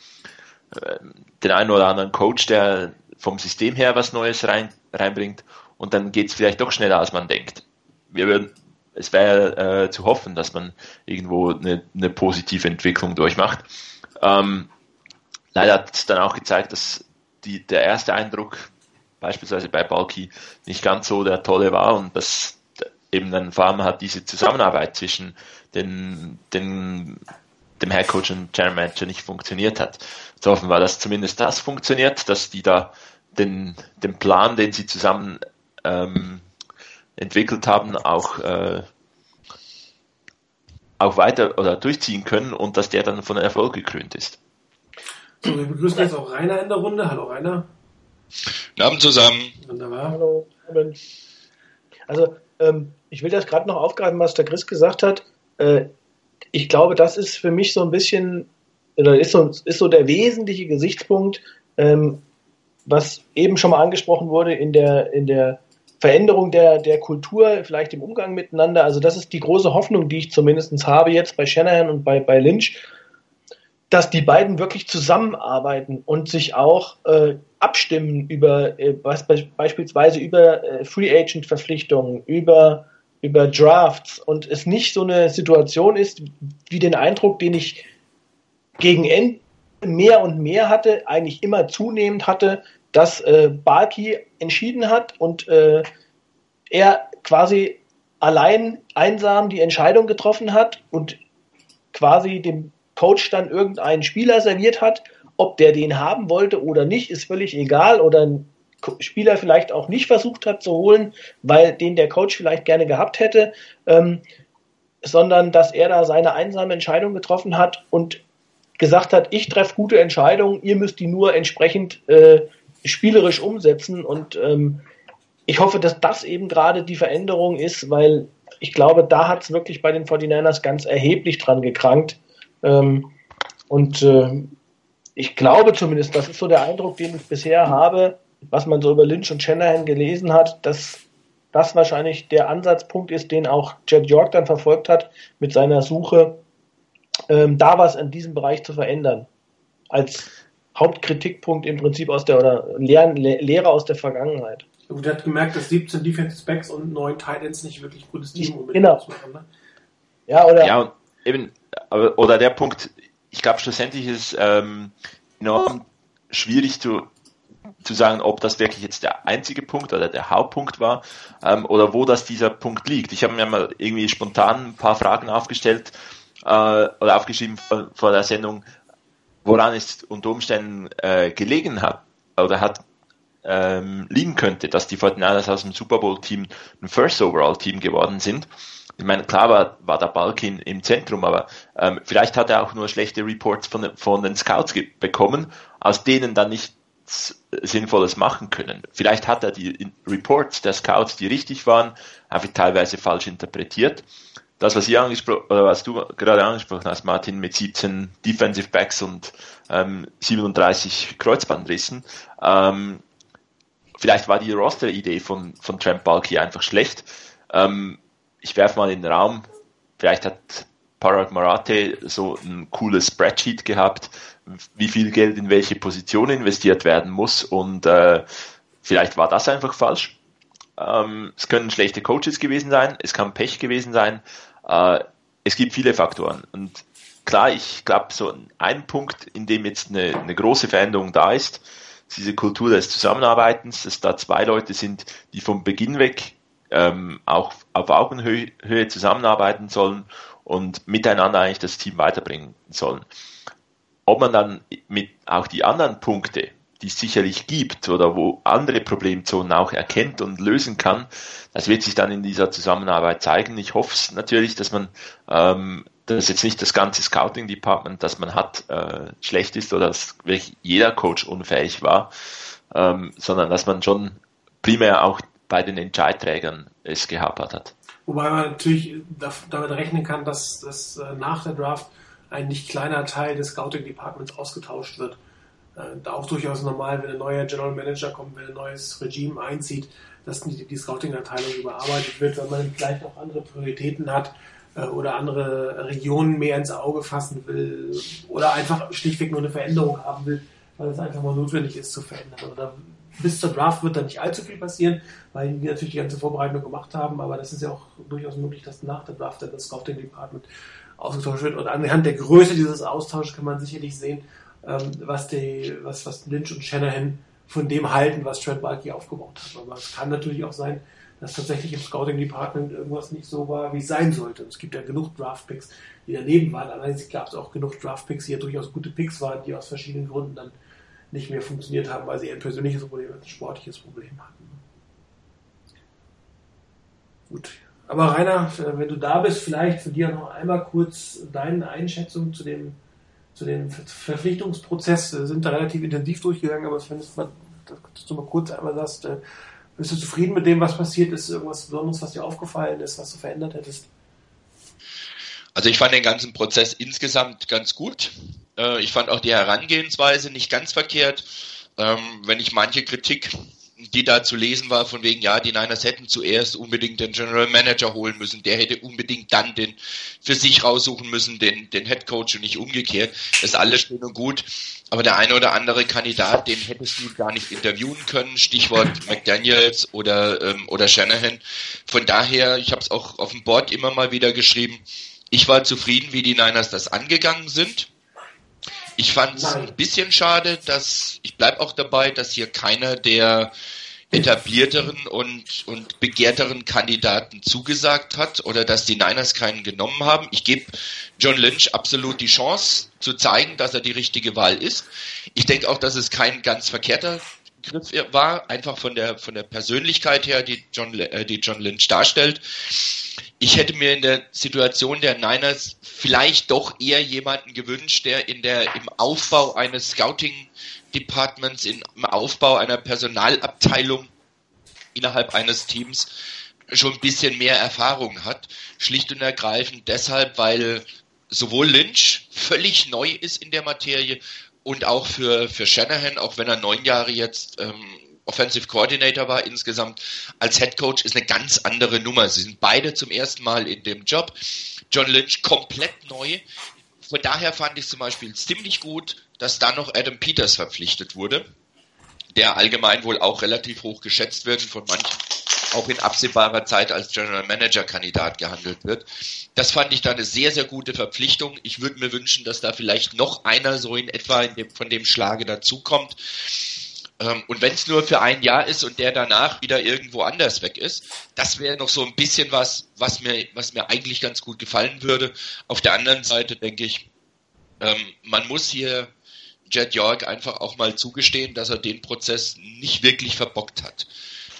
Äh, den einen oder anderen Coach, der vom System her was Neues rein, reinbringt und dann geht es vielleicht doch schneller, als man denkt. Wir würden, es wäre äh, zu hoffen, dass man irgendwo eine, eine positive Entwicklung durchmacht. Ähm, leider hat es dann auch gezeigt, dass die, der erste Eindruck beispielsweise bei Balki nicht ganz so der tolle war und dass eben dann vor allem hat diese Zusammenarbeit zwischen den, den, dem Headcoach und General Manager nicht funktioniert hat. Zu hoffen war, dass zumindest das funktioniert, dass die da den, den Plan, den sie zusammen ähm, entwickelt haben, auch, äh, auch weiter oder durchziehen können und dass der dann von Erfolg gekrönt ist. So, wir begrüßen jetzt auch Rainer in der Runde. Hallo Rainer. Guten Abend zusammen. Wunderbar. Hallo. Also, ähm, ich will das gerade noch aufgreifen, was der Chris gesagt hat. Äh, ich glaube, das ist für mich so ein bisschen, oder ist so, ist so der wesentliche Gesichtspunkt, ähm, was eben schon mal angesprochen wurde in der, in der Veränderung der, der Kultur, vielleicht im Umgang miteinander. Also das ist die große Hoffnung, die ich zumindest habe jetzt bei Shanahan und bei, bei Lynch, dass die beiden wirklich zusammenarbeiten und sich auch äh, abstimmen über äh, beispielsweise über äh, Free Agent Verpflichtungen, über über Drafts und es nicht so eine Situation ist, wie den Eindruck, den ich gegen Ende mehr und mehr hatte, eigentlich immer zunehmend hatte, dass äh, Barki entschieden hat und äh, er quasi allein einsam die Entscheidung getroffen hat und quasi dem Coach dann irgendeinen Spieler serviert hat. Ob der den haben wollte oder nicht, ist völlig egal. Oder ein Spieler vielleicht auch nicht versucht hat zu holen, weil den der Coach vielleicht gerne gehabt hätte, ähm, sondern dass er da seine einsame Entscheidung getroffen hat und gesagt hat, ich treffe gute Entscheidungen, ihr müsst die nur entsprechend äh, spielerisch umsetzen. Und ähm, ich hoffe, dass das eben gerade die Veränderung ist, weil ich glaube, da hat es wirklich bei den 49ers ganz erheblich dran gekrankt. Ähm, und äh, ich glaube zumindest, das ist so der Eindruck, den ich bisher habe, was man so über Lynch und Shanahan gelesen hat, dass das wahrscheinlich der Ansatzpunkt ist, den auch Jed York dann verfolgt hat mit seiner Suche, ähm, da was in diesem Bereich zu verändern. Als Hauptkritikpunkt im Prinzip aus der oder Lehren, Lehre aus der Vergangenheit. Gut, er hat gemerkt, dass 17 Defensive Backs und 9 Titans nicht wirklich ein gutes Team unbedingt genau. machen. Ne? Ja, oder? Ja, und eben, aber, oder der Punkt, ich glaube schlussendlich ist es ähm, enorm schwierig zu, zu sagen, ob das wirklich jetzt der einzige Punkt oder der Hauptpunkt war ähm, oder wo das dieser Punkt liegt. Ich habe mir mal irgendwie spontan ein paar Fragen aufgestellt äh, oder aufgeschrieben vor, vor der Sendung, woran es unter Umständen äh, gelegen hat oder hat ähm, liegen könnte, dass die 49ers aus dem Super Bowl Team ein First Overall Team geworden sind. Ich meine, klar war, war der Balkin im Zentrum, aber ähm, vielleicht hat er auch nur schlechte Reports von, von den Scouts bekommen, aus denen dann nichts Sinnvolles machen können. Vielleicht hat er die Reports der Scouts, die richtig waren, einfach teilweise falsch interpretiert das, was ihr angesprochen, was du gerade angesprochen hast, Martin, mit 17 Defensive Backs und ähm, 37 Kreuzbandrissen, ähm, vielleicht war die Roster-Idee von, von Trent Balky einfach schlecht. Ähm, ich werfe mal in den Raum, vielleicht hat Parag Marate so ein cooles Spreadsheet gehabt, wie viel Geld in welche Position investiert werden muss und äh, vielleicht war das einfach falsch. Ähm, es können schlechte Coaches gewesen sein, es kann Pech gewesen sein. Äh, es gibt viele Faktoren. Und klar, ich glaube, so ein Punkt, in dem jetzt eine, eine große Veränderung da ist, ist diese Kultur des Zusammenarbeitens, dass da zwei Leute sind, die vom Beginn weg ähm, auch auf Augenhöhe zusammenarbeiten sollen und miteinander eigentlich das Team weiterbringen sollen. Ob man dann mit auch die anderen Punkte, die es sicherlich gibt oder wo andere Problemzonen auch erkennt und lösen kann, das wird sich dann in dieser Zusammenarbeit zeigen. Ich hoffe es natürlich, dass man ähm, dass jetzt nicht das ganze Scouting Department, das man hat, äh, schlecht ist oder dass wirklich jeder Coach unfähig war, ähm, sondern dass man schon primär auch bei den Entscheidträgern es gehapert hat. Wobei man natürlich damit rechnen kann, dass, dass äh, nach der Draft ein nicht kleiner Teil des Scouting Departments ausgetauscht wird. Äh, auch durchaus normal, wenn ein neuer General Manager kommt, wenn ein neues Regime einzieht, dass die, die Scouting-Abteilung überarbeitet wird, weil man vielleicht auch andere Prioritäten hat äh, oder andere Regionen mehr ins Auge fassen will oder einfach schlichtweg nur eine Veränderung haben will, weil es einfach mal notwendig ist zu verändern. Oder bis zur Draft wird da nicht allzu viel passieren, weil wir natürlich die ganze Vorbereitung gemacht haben, aber das ist ja auch durchaus möglich, dass nach der Draft das Scouting Department ausgetauscht wird. Und anhand der Größe dieses Austauschs kann man sicherlich sehen, ähm, was, die, was, was Lynch und Shanahan von dem halten, was Trent Balky aufgebaut hat. Aber es kann natürlich auch sein, dass tatsächlich im Scouting Department irgendwas nicht so war, wie es sein sollte. Und es gibt ja genug Draft Picks, die daneben waren. Allerdings gab es auch genug Draft Picks, die ja durchaus gute Picks waren, die aus verschiedenen Gründen dann nicht mehr funktioniert haben, weil sie ein persönliches Problem, ein sportliches Problem hatten. Gut. Aber Rainer, wenn du da bist, vielleicht für dir noch einmal kurz deine Einschätzung zu dem, zu dem Verpflichtungsprozess. Wir sind da relativ intensiv durchgegangen, aber wenn du mal kurz einmal sagst, äh, bist du zufrieden mit dem, was passiert ist? Irgendwas Besonderes, was dir aufgefallen ist, was du verändert hättest? Also ich fand den ganzen Prozess insgesamt ganz gut. Äh, ich fand auch die Herangehensweise nicht ganz verkehrt. Ähm, wenn ich manche Kritik, die da zu lesen war, von wegen, ja, die Niners hätten zuerst unbedingt den General Manager holen müssen, der hätte unbedingt dann den für sich raussuchen müssen, den, den Head Coach und nicht umgekehrt. Das ist alles schön und gut. Aber der eine oder andere Kandidat, den hättest du gar nicht interviewen können. Stichwort (laughs) McDaniels oder, ähm, oder Shanahan. Von daher, ich habe es auch auf dem Board immer mal wieder geschrieben, ich war zufrieden, wie die Niners das angegangen sind. Ich fand es ein bisschen schade, dass, ich bleib auch dabei, dass hier keiner der etablierteren und, und begehrteren Kandidaten zugesagt hat oder dass die Niners keinen genommen haben. Ich gebe John Lynch absolut die Chance zu zeigen, dass er die richtige Wahl ist. Ich denke auch, dass es kein ganz verkehrter Griff war, einfach von der, von der Persönlichkeit her, die John, äh, die John Lynch darstellt. Ich hätte mir in der Situation der Niners vielleicht doch eher jemanden gewünscht, der in der, im Aufbau eines Scouting Departments, im Aufbau einer Personalabteilung innerhalb eines Teams schon ein bisschen mehr Erfahrung hat. Schlicht und ergreifend deshalb, weil sowohl Lynch völlig neu ist in der Materie und auch für, für Shanahan, auch wenn er neun Jahre jetzt ähm, Offensive Coordinator war insgesamt, als Head Coach ist eine ganz andere Nummer. Sie sind beide zum ersten Mal in dem Job. John Lynch komplett neu. Von daher fand ich zum Beispiel ziemlich gut, dass dann noch Adam Peters verpflichtet wurde, der allgemein wohl auch relativ hoch geschätzt wird und von manchen auch in absehbarer Zeit als General Manager Kandidat gehandelt wird. Das fand ich da eine sehr, sehr gute Verpflichtung. Ich würde mir wünschen, dass da vielleicht noch einer so in etwa in dem, von dem Schlage dazukommt. Ähm, und wenn es nur für ein Jahr ist und der danach wieder irgendwo anders weg ist, das wäre noch so ein bisschen was, was mir, was mir eigentlich ganz gut gefallen würde. Auf der anderen Seite denke ich, ähm, man muss hier Jet York einfach auch mal zugestehen, dass er den Prozess nicht wirklich verbockt hat.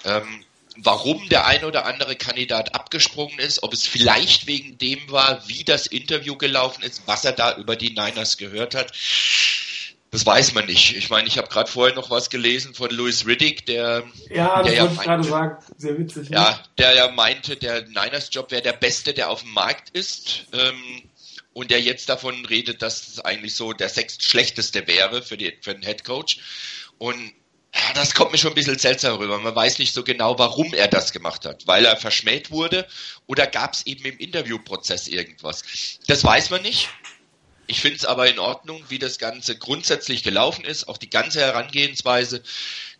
Ähm, warum der ein oder andere Kandidat abgesprungen ist, ob es vielleicht wegen dem war, wie das Interview gelaufen ist, was er da über die Niners gehört hat. Das weiß man nicht. Ich meine, ich habe gerade vorher noch was gelesen von Louis Riddick, der ja, der ja wollte gerade sagen, sehr witzig. Ne? Ja, der ja meinte, der Niners Job wäre der beste, der auf dem Markt ist. Ähm, und der jetzt davon redet, dass es eigentlich so der sechst schlechteste wäre für, die, für den Head Coach. Und ja, das kommt mir schon ein bisschen seltsam rüber. Man weiß nicht so genau, warum er das gemacht hat. Weil er verschmäht wurde oder gab es eben im Interviewprozess irgendwas. Das weiß man nicht. Ich finde es aber in Ordnung, wie das Ganze grundsätzlich gelaufen ist, auch die ganze Herangehensweise.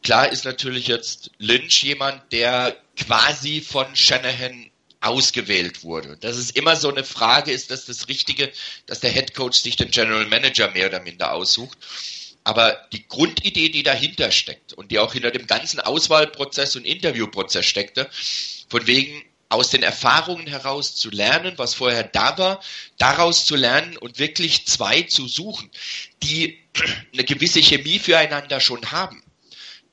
Klar ist natürlich jetzt Lynch jemand, der quasi von Shanahan ausgewählt wurde. Das ist immer so eine Frage, ist das das Richtige, dass der Head Coach sich den General Manager mehr oder minder aussucht. Aber die Grundidee, die dahinter steckt und die auch hinter dem ganzen Auswahlprozess und Interviewprozess steckte, Von wegen aus den Erfahrungen heraus zu lernen, was vorher da war, daraus zu lernen und wirklich zwei zu suchen, die (clears throat) eine gewisse Chemie füreinander schon haben.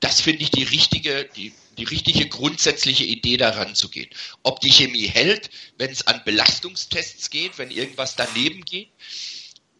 Das finde ich die richtige, die, die richtige grundsätzliche Idee daran zu gehen. Ob die Chemie hält, wenn es an Belastungstests geht, wenn irgendwas daneben geht,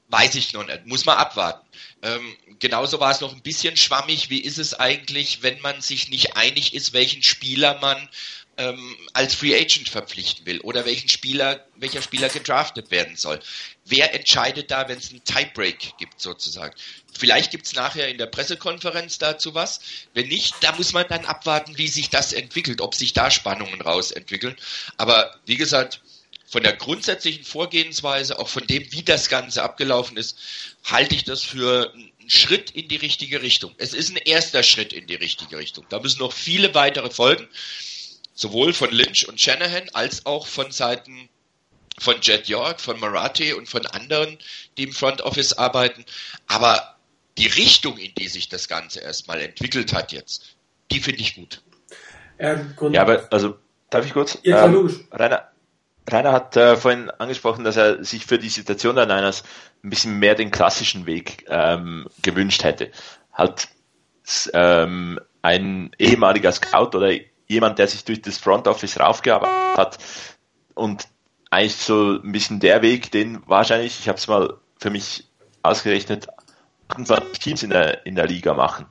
weiß ich noch nicht. Muss man abwarten. Ähm, genauso war es noch ein bisschen schwammig. Wie ist es eigentlich, wenn man sich nicht einig ist, welchen Spieler man ähm, als Free Agent verpflichten will oder welchen Spieler, welcher Spieler gedraftet werden soll? Wer entscheidet da, wenn es einen Tiebreak gibt sozusagen? Vielleicht gibt es nachher in der Pressekonferenz dazu was. Wenn nicht, da muss man dann abwarten, wie sich das entwickelt, ob sich da Spannungen rausentwickeln. Aber wie gesagt, von der grundsätzlichen Vorgehensweise, auch von dem, wie das Ganze abgelaufen ist, halte ich das für einen Schritt in die richtige Richtung. Es ist ein erster Schritt in die richtige Richtung. Da müssen noch viele weitere folgen, sowohl von Lynch und Shanahan als auch von Seiten von Jet York, von Marathi und von anderen, die im Front Office arbeiten. Aber die Richtung, in die sich das Ganze erstmal entwickelt hat jetzt, die finde ich gut. Ähm, ja, aber also darf ich kurz? Ja, ähm. Rainer, Rainer hat äh, vorhin angesprochen, dass er sich für die Situation der Niners ein bisschen mehr den klassischen Weg ähm, gewünscht hätte. Halt ähm, ein ehemaliger Scout oder jemand, der sich durch das Front Office raufgearbeitet hat und eigentlich so ein bisschen der Weg, den wahrscheinlich, ich habe es mal für mich ausgerechnet, Teams in der, in der Liga machen.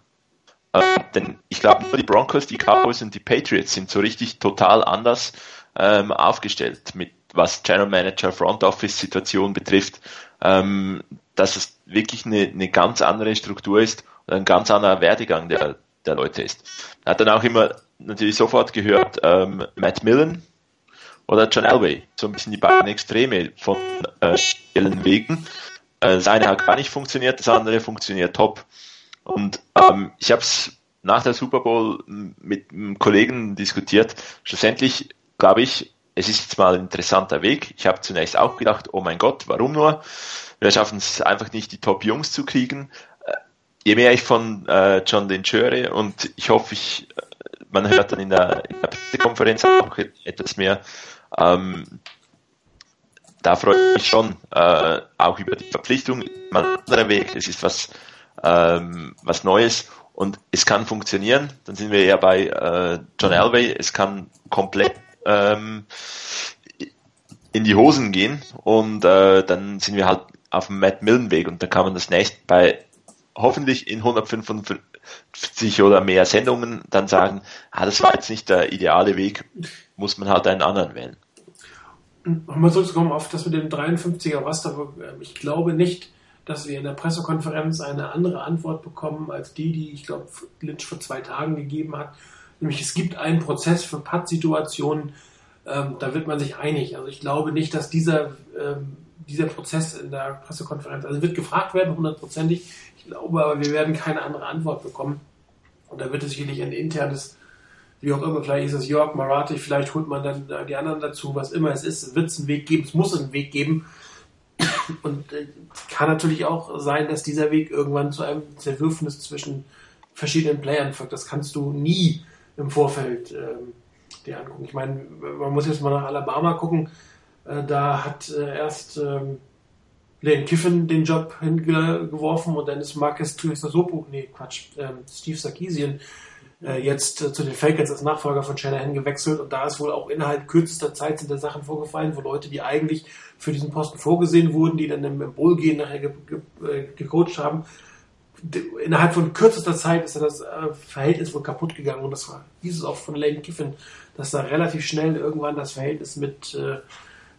Äh, denn ich glaube, nur die Broncos, die Cowboys und die Patriots sind so richtig total anders ähm, aufgestellt, mit was General Manager, Front Office Situation betrifft, ähm, dass es wirklich eine, eine ganz andere Struktur ist und ein ganz anderer Werdegang der, der Leute ist. Er hat dann auch immer natürlich sofort gehört, ähm, Matt Millen oder John Elway, so ein bisschen die beiden Extreme von äh, Wegen. Äh, das eine hat gar nicht funktioniert, das andere funktioniert top. Und ähm, ich habe es nach der Super Bowl mit einem Kollegen diskutiert. Schlussendlich glaube ich, es ist jetzt mal ein interessanter Weg. Ich habe zunächst auch gedacht, oh mein Gott, warum nur? Wir schaffen es einfach nicht, die Top-Jungs zu kriegen. Äh, je mehr ich von äh, John Lynch höre und ich hoffe, ich, man hört dann in der, in der Pressekonferenz auch etwas mehr, ähm, da freue ich mich schon äh, auch über die Verpflichtung. Ein anderer Weg, es ist was, ähm, was Neues und es kann funktionieren. Dann sind wir ja bei äh, John Elway. Es kann komplett ähm, in die Hosen gehen und äh, dann sind wir halt auf dem Matt Millen Weg und dann kann man das nächste bei hoffentlich in 155 oder mehr Sendungen dann sagen, ah, das war jetzt nicht der ideale Weg, muss man halt einen anderen wählen. Nochmal zurückzukommen auf das mit dem 53er Raster, ich glaube nicht, dass wir in der Pressekonferenz eine andere Antwort bekommen als die, die ich glaube Lynch vor zwei Tagen gegeben hat. Nämlich es gibt einen Prozess für Putt-Situationen, ähm, da wird man sich einig. Also ich glaube nicht, dass dieser, ähm, dieser Prozess in der Pressekonferenz, also wird gefragt werden, hundertprozentig. Ich glaube aber, wir werden keine andere Antwort bekommen. Und da wird es sicherlich ein internes, wie auch immer, vielleicht ist es Jörg Marathi, vielleicht holt man dann die anderen dazu, was immer es ist, wird es einen Weg geben, es muss einen Weg geben. Und äh, kann natürlich auch sein, dass dieser Weg irgendwann zu einem Zerwürfnis zwischen verschiedenen Playern führt. Das kannst du nie im Vorfeld ähm, dir angucken. Ich meine, man muss jetzt mal nach Alabama gucken. Äh, da hat äh, erst ähm, Lane Kiffin den Job hingeworfen und dann ist Marcus Tuisasopo, nee, Quatsch, ähm, Steve Sarkisian äh, jetzt äh, zu den Falcons als Nachfolger von Shanahan gewechselt und da ist wohl auch innerhalb kürzester Zeit sind da Sachen vorgefallen, wo Leute, die eigentlich für diesen Posten vorgesehen wurden, die dann im Bowl gehen nachher ge ge äh, gecoacht haben, innerhalb von kürzester Zeit ist das äh, Verhältnis wohl kaputt gegangen und das war, hieß es auch von Lane Kiffin, dass da relativ schnell irgendwann das Verhältnis mit, äh,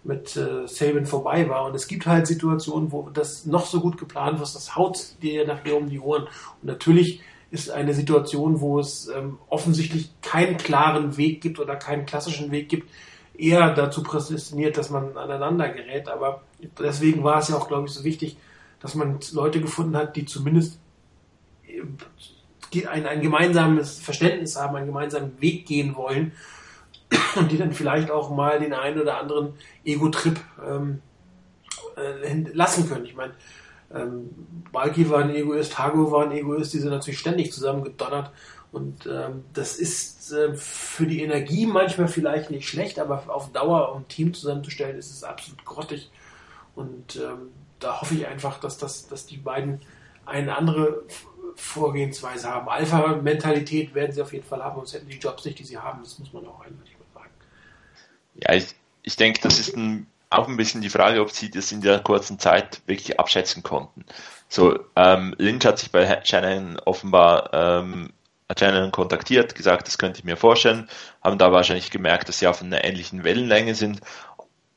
mit äh, Saban vorbei war. Und es gibt halt Situationen, wo das noch so gut geplant wird, das haut dir nachher um die Ohren. Und natürlich ist eine Situation, wo es ähm, offensichtlich keinen klaren Weg gibt oder keinen klassischen Weg gibt, eher dazu prädestiniert, dass man aneinander gerät. Aber deswegen war es ja auch, glaube ich, so wichtig, dass man Leute gefunden hat, die zumindest ein, ein gemeinsames Verständnis haben, einen gemeinsamen Weg gehen wollen und die dann vielleicht auch mal den einen oder anderen Ego-Trip ähm, äh, lassen können. Ich meine, ähm, Balki war ein Egoist, Hago war ein Egoist, die sind natürlich ständig zusammengedonnert Und ähm, das ist äh, für die Energie manchmal vielleicht nicht schlecht, aber auf Dauer um ein Team zusammenzustellen, ist es absolut grottig. Und ähm, da hoffe ich einfach, dass, das, dass die beiden eine andere Vorgehensweise haben. Alpha-Mentalität werden sie auf jeden Fall haben, sonst hätten die Jobs nicht, die sie haben. Das muss man auch sagen. Ja, ich, ich denke, das ist ein, auch ein bisschen die Frage, ob sie das in der kurzen Zeit wirklich abschätzen konnten. So, ähm, Lynch hat sich bei Shannon offenbar ähm, Channel kontaktiert, gesagt, das könnte ich mir vorstellen, haben da wahrscheinlich gemerkt, dass sie auf einer ähnlichen Wellenlänge sind.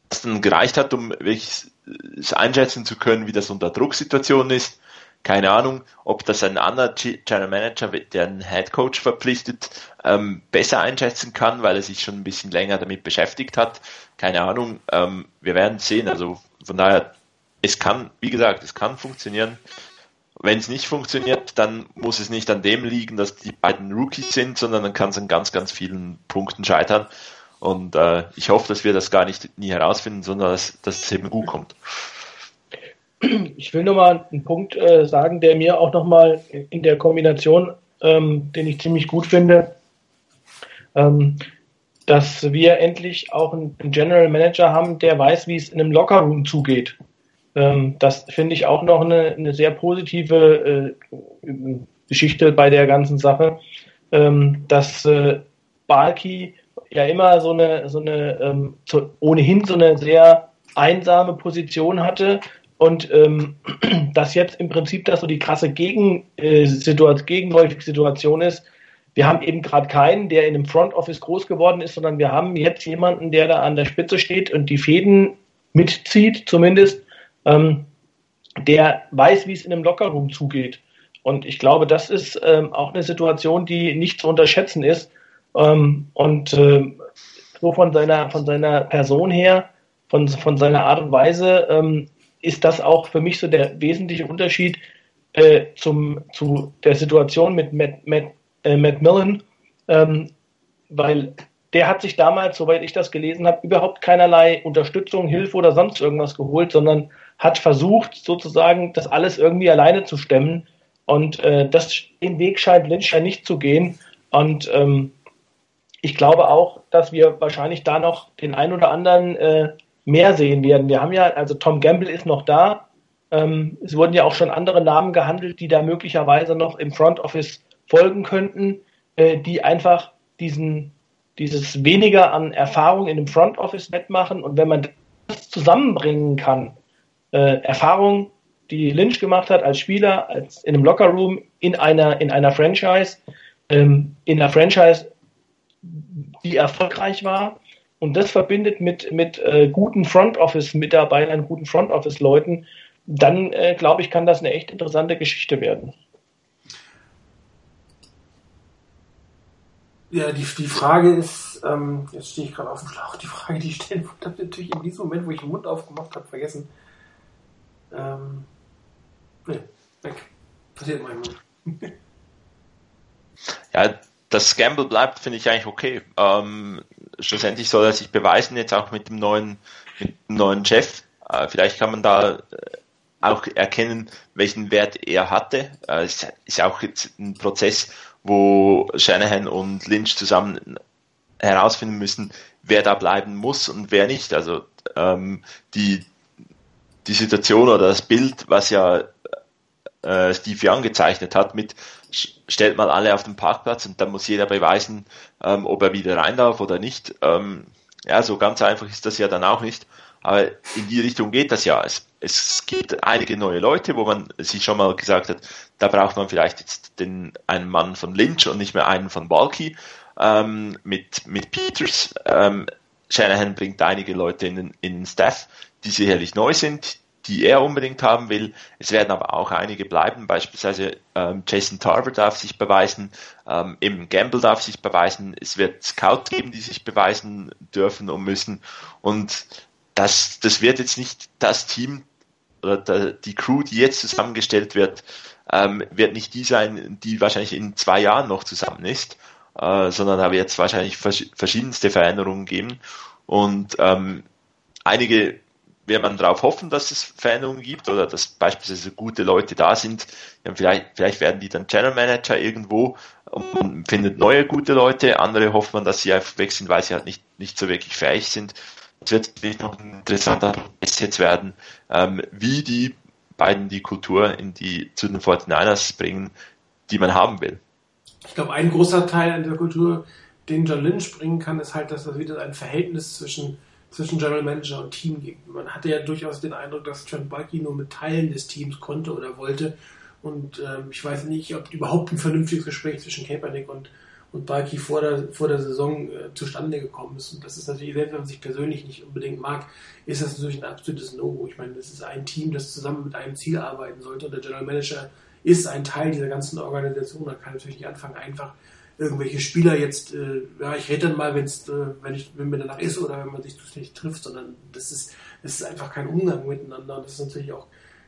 Was dann gereicht hat, um wirklich einschätzen zu können, wie das unter Drucksituationen ist. Keine Ahnung, ob das ein anderer Channel Manager, der einen Head Coach verpflichtet, ähm, besser einschätzen kann, weil er sich schon ein bisschen länger damit beschäftigt hat. Keine Ahnung, ähm, wir werden sehen. Also von daher, es kann, wie gesagt, es kann funktionieren. Wenn es nicht funktioniert, dann muss es nicht an dem liegen, dass die beiden Rookies sind, sondern dann kann es an ganz, ganz vielen Punkten scheitern. Und äh, ich hoffe, dass wir das gar nicht nie herausfinden, sondern dass, dass es eben gut kommt. Ich will nochmal einen Punkt äh, sagen, der mir auch nochmal in der Kombination, ähm, den ich ziemlich gut finde, ähm, dass wir endlich auch einen General Manager haben, der weiß, wie es in einem Lockerroom zugeht. Ähm, das finde ich auch noch eine, eine sehr positive äh, Geschichte bei der ganzen Sache, ähm, dass äh, Balki ja immer so eine, so eine ähm, so, ohnehin so eine sehr einsame Position hatte und ähm, (clears throat) dass jetzt im Prinzip das so die krasse Gegen, äh, Situation, gegenläufige Situation ist. Wir haben eben gerade keinen, der in einem Front Office groß geworden ist, sondern wir haben jetzt jemanden, der da an der Spitze steht und die Fäden mitzieht, zumindest ähm, der weiß, wie es in einem Lockerroom zugeht. Und ich glaube, das ist ähm, auch eine Situation, die nicht zu unterschätzen ist. Ähm, und äh, so von seiner, von seiner Person her, von, von seiner Art und Weise, ähm, ist das auch für mich so der wesentliche Unterschied äh, zum, zu der Situation mit Matt, Matt, äh, Matt Millen, ähm, weil der hat sich damals, soweit ich das gelesen habe, überhaupt keinerlei Unterstützung, Hilfe oder sonst irgendwas geholt, sondern hat versucht, sozusagen das alles irgendwie alleine zu stemmen. Und äh, das, den Weg scheint Lynch ja nicht zu gehen. Und ähm, ich glaube auch, dass wir wahrscheinlich da noch den ein oder anderen äh, mehr sehen werden. Wir haben ja, also Tom Gamble ist noch da. Ähm, es wurden ja auch schon andere Namen gehandelt, die da möglicherweise noch im Front Office folgen könnten, äh, die einfach diesen, dieses weniger an Erfahrung in dem Front Office wettmachen. Und wenn man das zusammenbringen kann, äh, Erfahrung, die Lynch gemacht hat als Spieler, als in einem Lockerroom, in einer, in einer Franchise, ähm, in einer Franchise, die erfolgreich war. Und das verbindet mit, mit äh, guten Front Office-Mitarbeitern, guten Front Office-Leuten, dann äh, glaube ich, kann das eine echt interessante Geschichte werden. Ja, die, die Frage ist, ähm, jetzt stehe ich gerade auf dem Schlauch, die Frage, die ich stellen wollte, habe ich natürlich in diesem Moment, wo ich den Mund aufgemacht habe, vergessen. Ähm, nee, weg. Passiert manchmal. (laughs) ja, das Gamble bleibt, finde ich eigentlich okay. Ähm, schlussendlich soll er sich beweisen, jetzt auch mit dem neuen, mit dem neuen Chef. Äh, vielleicht kann man da äh, auch erkennen, welchen Wert er hatte. Äh, es ist auch jetzt ein Prozess, wo Shanahan und Lynch zusammen herausfinden müssen, wer da bleiben muss und wer nicht. Also ähm, die, die Situation oder das Bild, was ja äh, Steve Young gezeichnet hat, mit stellt mal alle auf den Parkplatz und dann muss jeder beweisen, ähm, ob er wieder rein darf oder nicht. Ähm, ja, so ganz einfach ist das ja dann auch nicht. Aber in die Richtung geht das ja. Es, es gibt einige neue Leute, wo man sich schon mal gesagt hat, da braucht man vielleicht jetzt den, einen Mann von Lynch und nicht mehr einen von Balky. Ähm, mit, mit Peters. Ähm, Shanahan bringt einige Leute in den, in den Staff, die sicherlich neu sind, die er unbedingt haben will. Es werden aber auch einige bleiben, beispielsweise ähm, Jason Tarver darf sich beweisen, ähm, eben Gamble darf sich beweisen, es wird Scout geben, die sich beweisen dürfen und müssen. Und das, das wird jetzt nicht das Team oder der, die Crew, die jetzt zusammengestellt wird, ähm, wird nicht die sein, die wahrscheinlich in zwei Jahren noch zusammen ist, äh, sondern da wird es wahrscheinlich verschiedenste Veränderungen geben. Und ähm, einige wird man darauf hoffen, dass es Veränderungen gibt oder dass beispielsweise gute Leute da sind. Vielleicht, vielleicht werden die dann Channel Manager irgendwo. und man findet neue gute Leute, andere hofft man, dass sie einfach weg sind, weil sie halt nicht, nicht so wirklich fähig sind. Es wird natürlich noch ein interessanter Prozess jetzt werden, ähm, wie die beiden die Kultur in die, zu den 49ers bringen, die man haben will. Ich glaube, ein großer Teil an der Kultur, den John Lynch bringen kann, ist halt, dass es wieder ein Verhältnis zwischen, zwischen General Manager und Team gibt. Man hatte ja durchaus den Eindruck, dass Trent Bulky nur mit Teilen des Teams konnte oder wollte. Und ähm, ich weiß nicht, ob überhaupt ein vernünftiges Gespräch zwischen Kaepernick und, und Balki vor der, vor der Saison äh, zustande gekommen ist. Und das ist natürlich, selbst wenn man sich persönlich nicht unbedingt mag, ist das natürlich ein absolutes No-Go. Ich meine, das ist ein Team, das zusammen mit einem Ziel arbeiten sollte. Und der General Manager ist ein Teil dieser ganzen Organisation. Da kann natürlich nicht anfangen, einfach irgendwelche Spieler jetzt, äh, ja, ich rede dann mal, wenn's, äh, wenn, ich, wenn mir danach ist oder wenn man sich nicht trifft, sondern das ist, das ist einfach kein Umgang miteinander. Und das ist natürlich auch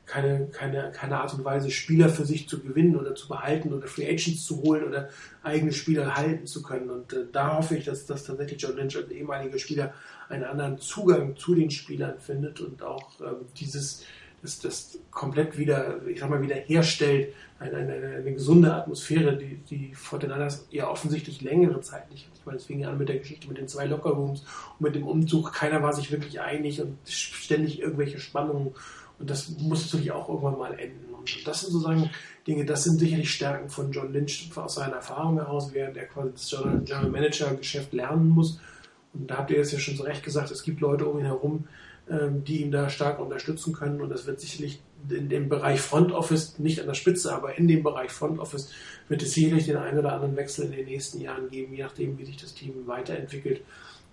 keine, keine, keine Art und Weise, Spieler für sich zu gewinnen oder zu behalten oder Free Agents zu holen oder eigene Spieler halten zu können. Und äh, da hoffe ich, dass, dass tatsächlich John Lynch als ehemaliger Spieler einen anderen Zugang zu den Spielern findet und auch ähm, dieses, das, das komplett wieder, ich sag mal, wieder herstellt, eine, eine, eine gesunde Atmosphäre, die, die Fortinanders ja offensichtlich längere Zeit nicht hat. Ich meine, es fing an mit der Geschichte mit den zwei Lockerrooms und mit dem Umzug. Keiner war sich wirklich einig und ständig irgendwelche Spannungen und das muss natürlich auch irgendwann mal enden. Und das sind sozusagen Dinge, das sind sicherlich Stärken von John Lynch aus seiner Erfahrung heraus, während er quasi das General Manager Geschäft lernen muss. Und da habt ihr jetzt ja schon so recht gesagt, es gibt Leute um ihn herum, ähm, die ihn da stark unterstützen können. Und das wird sicherlich in dem Bereich Front Office, nicht an der Spitze, aber in dem Bereich Front Office, wird es sicherlich den einen oder anderen Wechsel in den nächsten Jahren geben, je nachdem, wie sich das Team weiterentwickelt.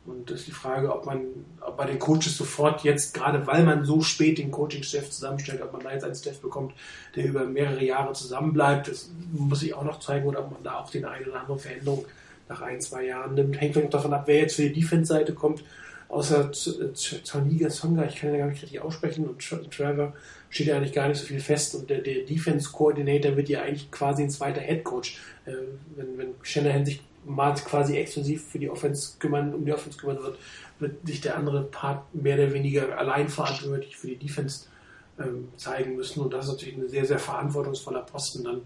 Und das ist die Frage, ob man ob bei den Coaches sofort jetzt, gerade weil man so spät den Coaching-Staff zusammenstellt, ob man da jetzt einen Staff bekommt, der über mehrere Jahre zusammenbleibt. Das muss sich auch noch zeigen, oder ob man da auch den einen oder anderen Veränderung nach ein, zwei Jahren nimmt. Hängt vielleicht davon ab, wer jetzt für die Defense-Seite kommt. Außer Toniga Songa, ich kann ja gar nicht richtig aussprechen, und Trevor steht ja eigentlich gar nicht so viel fest. Und der, der Defense-Coordinator wird ja eigentlich quasi ein zweiter Head-Coach. Äh, wenn, wenn Shanahan sich mal quasi exklusiv für die Offense kümmern, um die Offense kümmern wird, wird sich der andere Part mehr oder weniger allein verantwortlich für die Defense ähm, zeigen müssen. Und das ist natürlich ein sehr, sehr verantwortungsvoller Posten dann.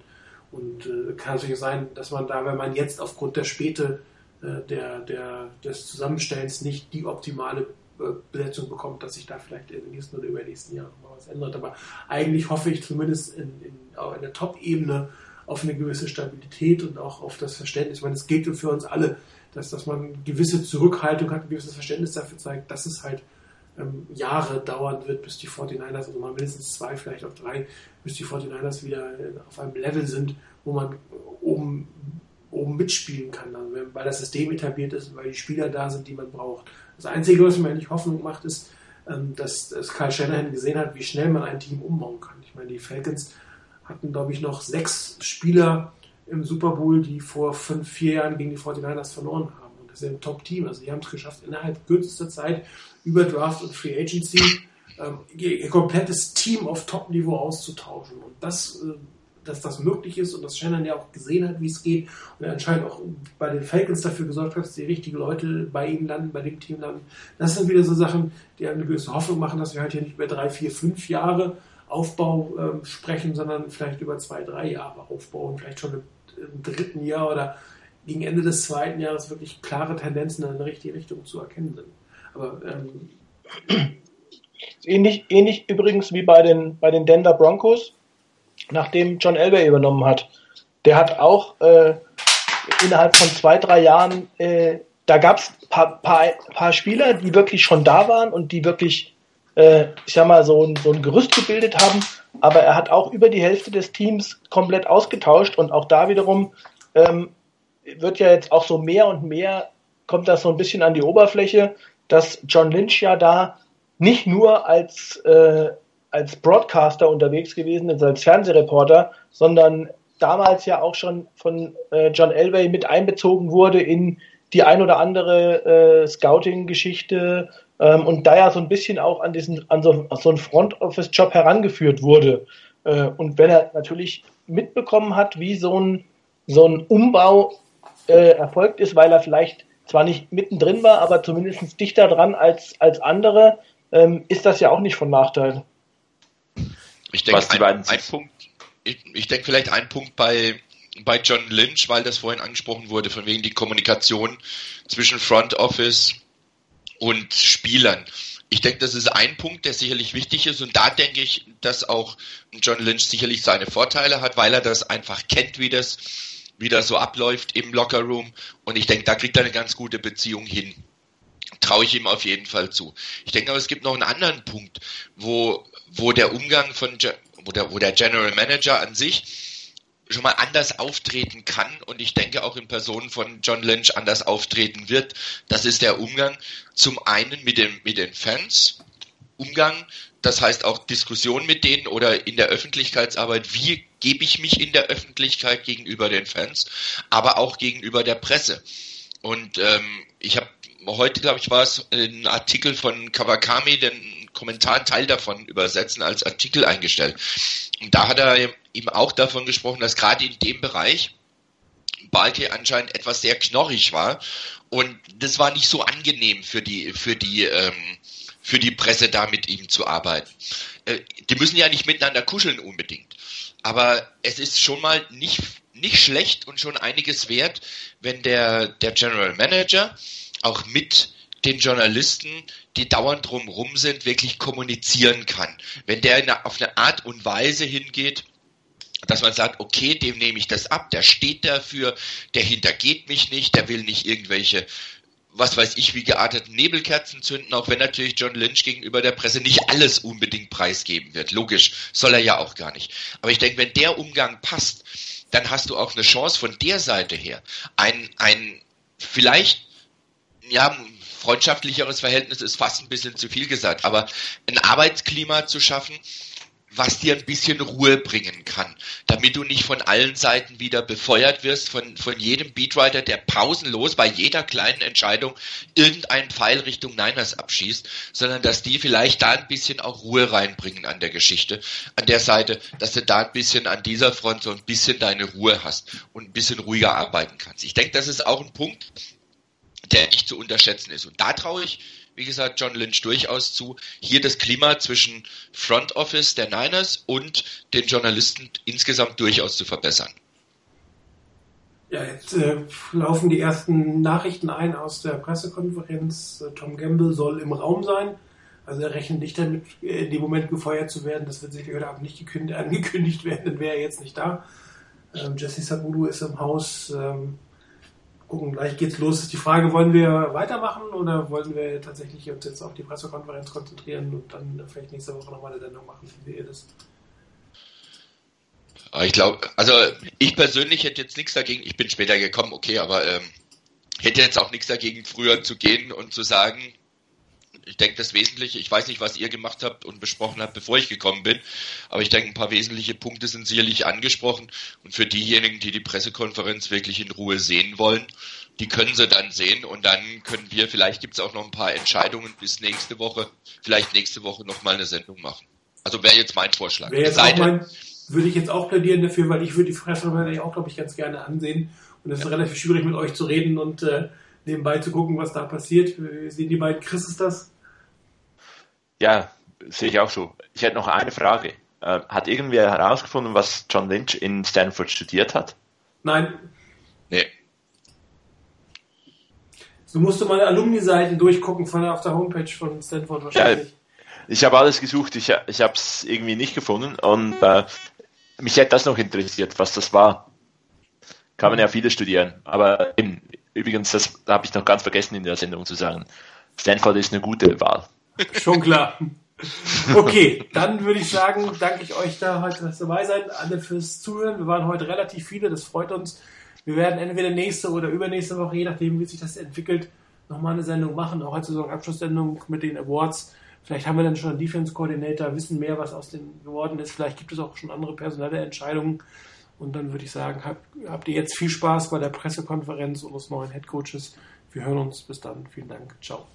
Und äh, kann natürlich sein, dass man da, wenn man jetzt aufgrund der Späte äh, der, der, des Zusammenstellens nicht die optimale äh, Besetzung bekommt, dass sich da vielleicht in den nächsten oder übernächsten Jahren mal was ändert. Aber eigentlich hoffe ich zumindest in, in, in der Top-Ebene, auf eine gewisse Stabilität und auch auf das Verständnis. Ich meine, es gilt für uns alle, dass, dass man gewisse Zurückhaltung hat, ein gewisses Verständnis dafür zeigt, dass es halt ähm, Jahre dauern wird, bis die 49ers, also mal mindestens zwei, vielleicht auch drei, bis die 49ers wieder auf einem Level sind, wo man oben, oben mitspielen kann, also weil das System etabliert ist weil die Spieler da sind, die man braucht. Das Einzige, was mir eigentlich Hoffnung macht, ist, ähm, dass, dass Kyle Shanahan gesehen hat, wie schnell man ein Team umbauen kann. Ich meine, die Falcons hatten, glaube ich, noch sechs Spieler im Super Bowl, die vor fünf, vier Jahren gegen die 49ers verloren haben. Und das ist ein Top-Team. Also die haben es geschafft, innerhalb kürzester Zeit über Draft und Free Agency ähm, ihr komplettes Team auf Top-Niveau auszutauschen. Und das, äh, dass das möglich ist und dass Shannon ja auch gesehen hat, wie es geht und er anscheinend auch bei den Falcons dafür gesorgt hat, dass die richtigen Leute bei ihm landen, bei dem Team landen. Das sind wieder so Sachen, die eine gewisse Hoffnung machen, dass wir halt hier nicht mehr drei, vier, fünf Jahre Aufbau äh, sprechen, sondern vielleicht über zwei, drei Jahre aufbauen, vielleicht schon im, im, dritten Jahr oder gegen Ende des zweiten Jahres wirklich klare Tendenzen in eine richtige Richtung zu erkennen sind. Aber ähm, ähnlich, ähnlich übrigens wie bei den, bei den Denver Broncos, nachdem John Elway übernommen hat. Der hat auch äh, innerhalb von zwei, drei Jahren, äh, da gab es ein paar, paar, paar Spieler, die wirklich schon da waren und die wirklich äh, ich sag mal, so ein, so ein Gerüst gebildet haben. Aber er hat auch über die Hälfte des Teams komplett ausgetauscht und auch da wiederum ähm, wird ja jetzt auch so mehr und mehr, kommt das so ein bisschen an die Oberfläche, dass John Lynch ja da nicht nur als, äh, als Broadcaster unterwegs gewesen ist, als Fernsehreporter, sondern damals ja auch schon von äh, John Elway mit einbezogen wurde in die ein oder andere äh, Scouting-Geschichte, ähm, und da ja so ein bisschen auch an diesen, an so, so einen Front Office Job herangeführt wurde. Äh, und wenn er natürlich mitbekommen hat, wie so ein, so ein Umbau äh, erfolgt ist, weil er vielleicht zwar nicht mittendrin war, aber zumindest dichter dran als, als andere, ähm, ist das ja auch nicht von Nachteil. Ich denke, ein, ein Punkt, ich, ich denke vielleicht ein Punkt bei bei John Lynch, weil das vorhin angesprochen wurde, von wegen die Kommunikation zwischen Front Office und Spielern. Ich denke, das ist ein Punkt, der sicherlich wichtig ist und da denke ich, dass auch John Lynch sicherlich seine Vorteile hat, weil er das einfach kennt, wie das, wie das so abläuft im Lockerroom und ich denke, da kriegt er eine ganz gute Beziehung hin. Traue ich ihm auf jeden Fall zu. Ich denke aber, es gibt noch einen anderen Punkt, wo, wo der Umgang von, wo der, wo der General Manager an sich schon mal anders auftreten kann und ich denke auch in Person von John Lynch anders auftreten wird. Das ist der Umgang zum einen mit, dem, mit den Fans, Umgang, das heißt auch Diskussion mit denen oder in der Öffentlichkeitsarbeit, wie gebe ich mich in der Öffentlichkeit gegenüber den Fans, aber auch gegenüber der Presse. Und ähm, ich habe heute, glaube ich, war es ein Artikel von Kawakami, den Kommentar, einen Teil davon übersetzen, als Artikel eingestellt. Und da hat er eben auch davon gesprochen, dass gerade in dem Bereich Balke anscheinend etwas sehr knorrig war. Und das war nicht so angenehm für die, für die, ähm, für die Presse da mit ihm zu arbeiten. Äh, die müssen ja nicht miteinander kuscheln unbedingt. Aber es ist schon mal nicht, nicht schlecht und schon einiges wert, wenn der, der General Manager auch mit den Journalisten, die dauernd drumherum sind, wirklich kommunizieren kann. Wenn der eine, auf eine Art und Weise hingeht, dass man sagt, okay, dem nehme ich das ab, der steht dafür, der hintergeht mich nicht, der will nicht irgendwelche, was weiß ich, wie gearteten Nebelkerzen zünden, auch wenn natürlich John Lynch gegenüber der Presse nicht alles unbedingt preisgeben wird. Logisch, soll er ja auch gar nicht. Aber ich denke, wenn der Umgang passt, dann hast du auch eine Chance von der Seite her, ein, ein vielleicht, ja, freundschaftlicheres Verhältnis ist fast ein bisschen zu viel gesagt, aber ein Arbeitsklima zu schaffen, was dir ein bisschen Ruhe bringen kann, damit du nicht von allen Seiten wieder befeuert wirst, von, von jedem Beatwriter, der pausenlos bei jeder kleinen Entscheidung irgendeinen Pfeil Richtung Niners abschießt, sondern dass die vielleicht da ein bisschen auch Ruhe reinbringen an der Geschichte, an der Seite, dass du da ein bisschen an dieser Front so ein bisschen deine Ruhe hast und ein bisschen ruhiger arbeiten kannst. Ich denke, das ist auch ein Punkt, der nicht zu unterschätzen ist. Und da traue ich wie gesagt, John Lynch durchaus zu, hier das Klima zwischen Front Office der Niners und den Journalisten insgesamt durchaus zu verbessern. Ja, jetzt äh, laufen die ersten Nachrichten ein aus der Pressekonferenz. Äh, Tom Gamble soll im Raum sein. Also er rechnet nicht damit, äh, in dem Moment gefeuert zu werden. Das wird sicher heute Abend nicht (laughs) angekündigt werden, dann wäre er jetzt nicht da. Ähm, Jesse Sabulu ist im Haus. Ähm, gucken, gleich geht's los. Ist die Frage, wollen wir weitermachen oder wollen wir tatsächlich uns jetzt auf die Pressekonferenz konzentrieren und dann vielleicht nächste Woche nochmal eine Sendung machen? Wie ihr das? Ich glaube, also ich persönlich hätte jetzt nichts dagegen, ich bin später gekommen, okay, aber ähm, hätte jetzt auch nichts dagegen, früher zu gehen und zu sagen, ich denke, das Wesentliche, ich weiß nicht, was ihr gemacht habt und besprochen habt, bevor ich gekommen bin, aber ich denke, ein paar wesentliche Punkte sind sicherlich angesprochen und für diejenigen, die die Pressekonferenz wirklich in Ruhe sehen wollen, die können sie dann sehen und dann können wir, vielleicht gibt es auch noch ein paar Entscheidungen bis nächste Woche, vielleicht nächste Woche nochmal eine Sendung machen. Also wäre jetzt mein Vorschlag. Wäre jetzt auch mein, würde ich jetzt auch plädieren dafür, weil ich würde die Pressekonferenz auch, glaube ich, ganz gerne ansehen und es ist relativ schwierig mit euch zu reden und äh, nebenbei zu gucken, was da passiert. Wie sehen die beiden Chrises das? Ja, sehe ich auch so. Ich hätte noch eine Frage. Äh, hat irgendwer herausgefunden, was John Lynch in Stanford studiert hat? Nein. Nee. Du musst mal Alumni-Seiten durchgucken von auf der Homepage von Stanford wahrscheinlich. Ja, ich habe alles gesucht, ich, ich habe es irgendwie nicht gefunden und äh, mich hätte das noch interessiert, was das war. Kann man ja viele studieren, aber eben, übrigens, das habe ich noch ganz vergessen in der Sendung zu sagen. Stanford ist eine gute Wahl. Schon klar. Okay, dann würde ich sagen, danke ich euch da heute dass dabei seid, alle fürs Zuhören. Wir waren heute relativ viele, das freut uns. Wir werden entweder nächste oder übernächste Woche, je nachdem, wie sich das entwickelt, nochmal eine Sendung machen, auch heute so eine Abschlusssendung mit den Awards. Vielleicht haben wir dann schon einen Defense Coordinator, wissen mehr, was aus dem geworden ist. Vielleicht gibt es auch schon andere personelle Entscheidungen. Und dann würde ich sagen, habt, habt ihr jetzt viel Spaß bei der Pressekonferenz unseres neuen Head Coaches. Wir hören uns. Bis dann. Vielen Dank. Ciao.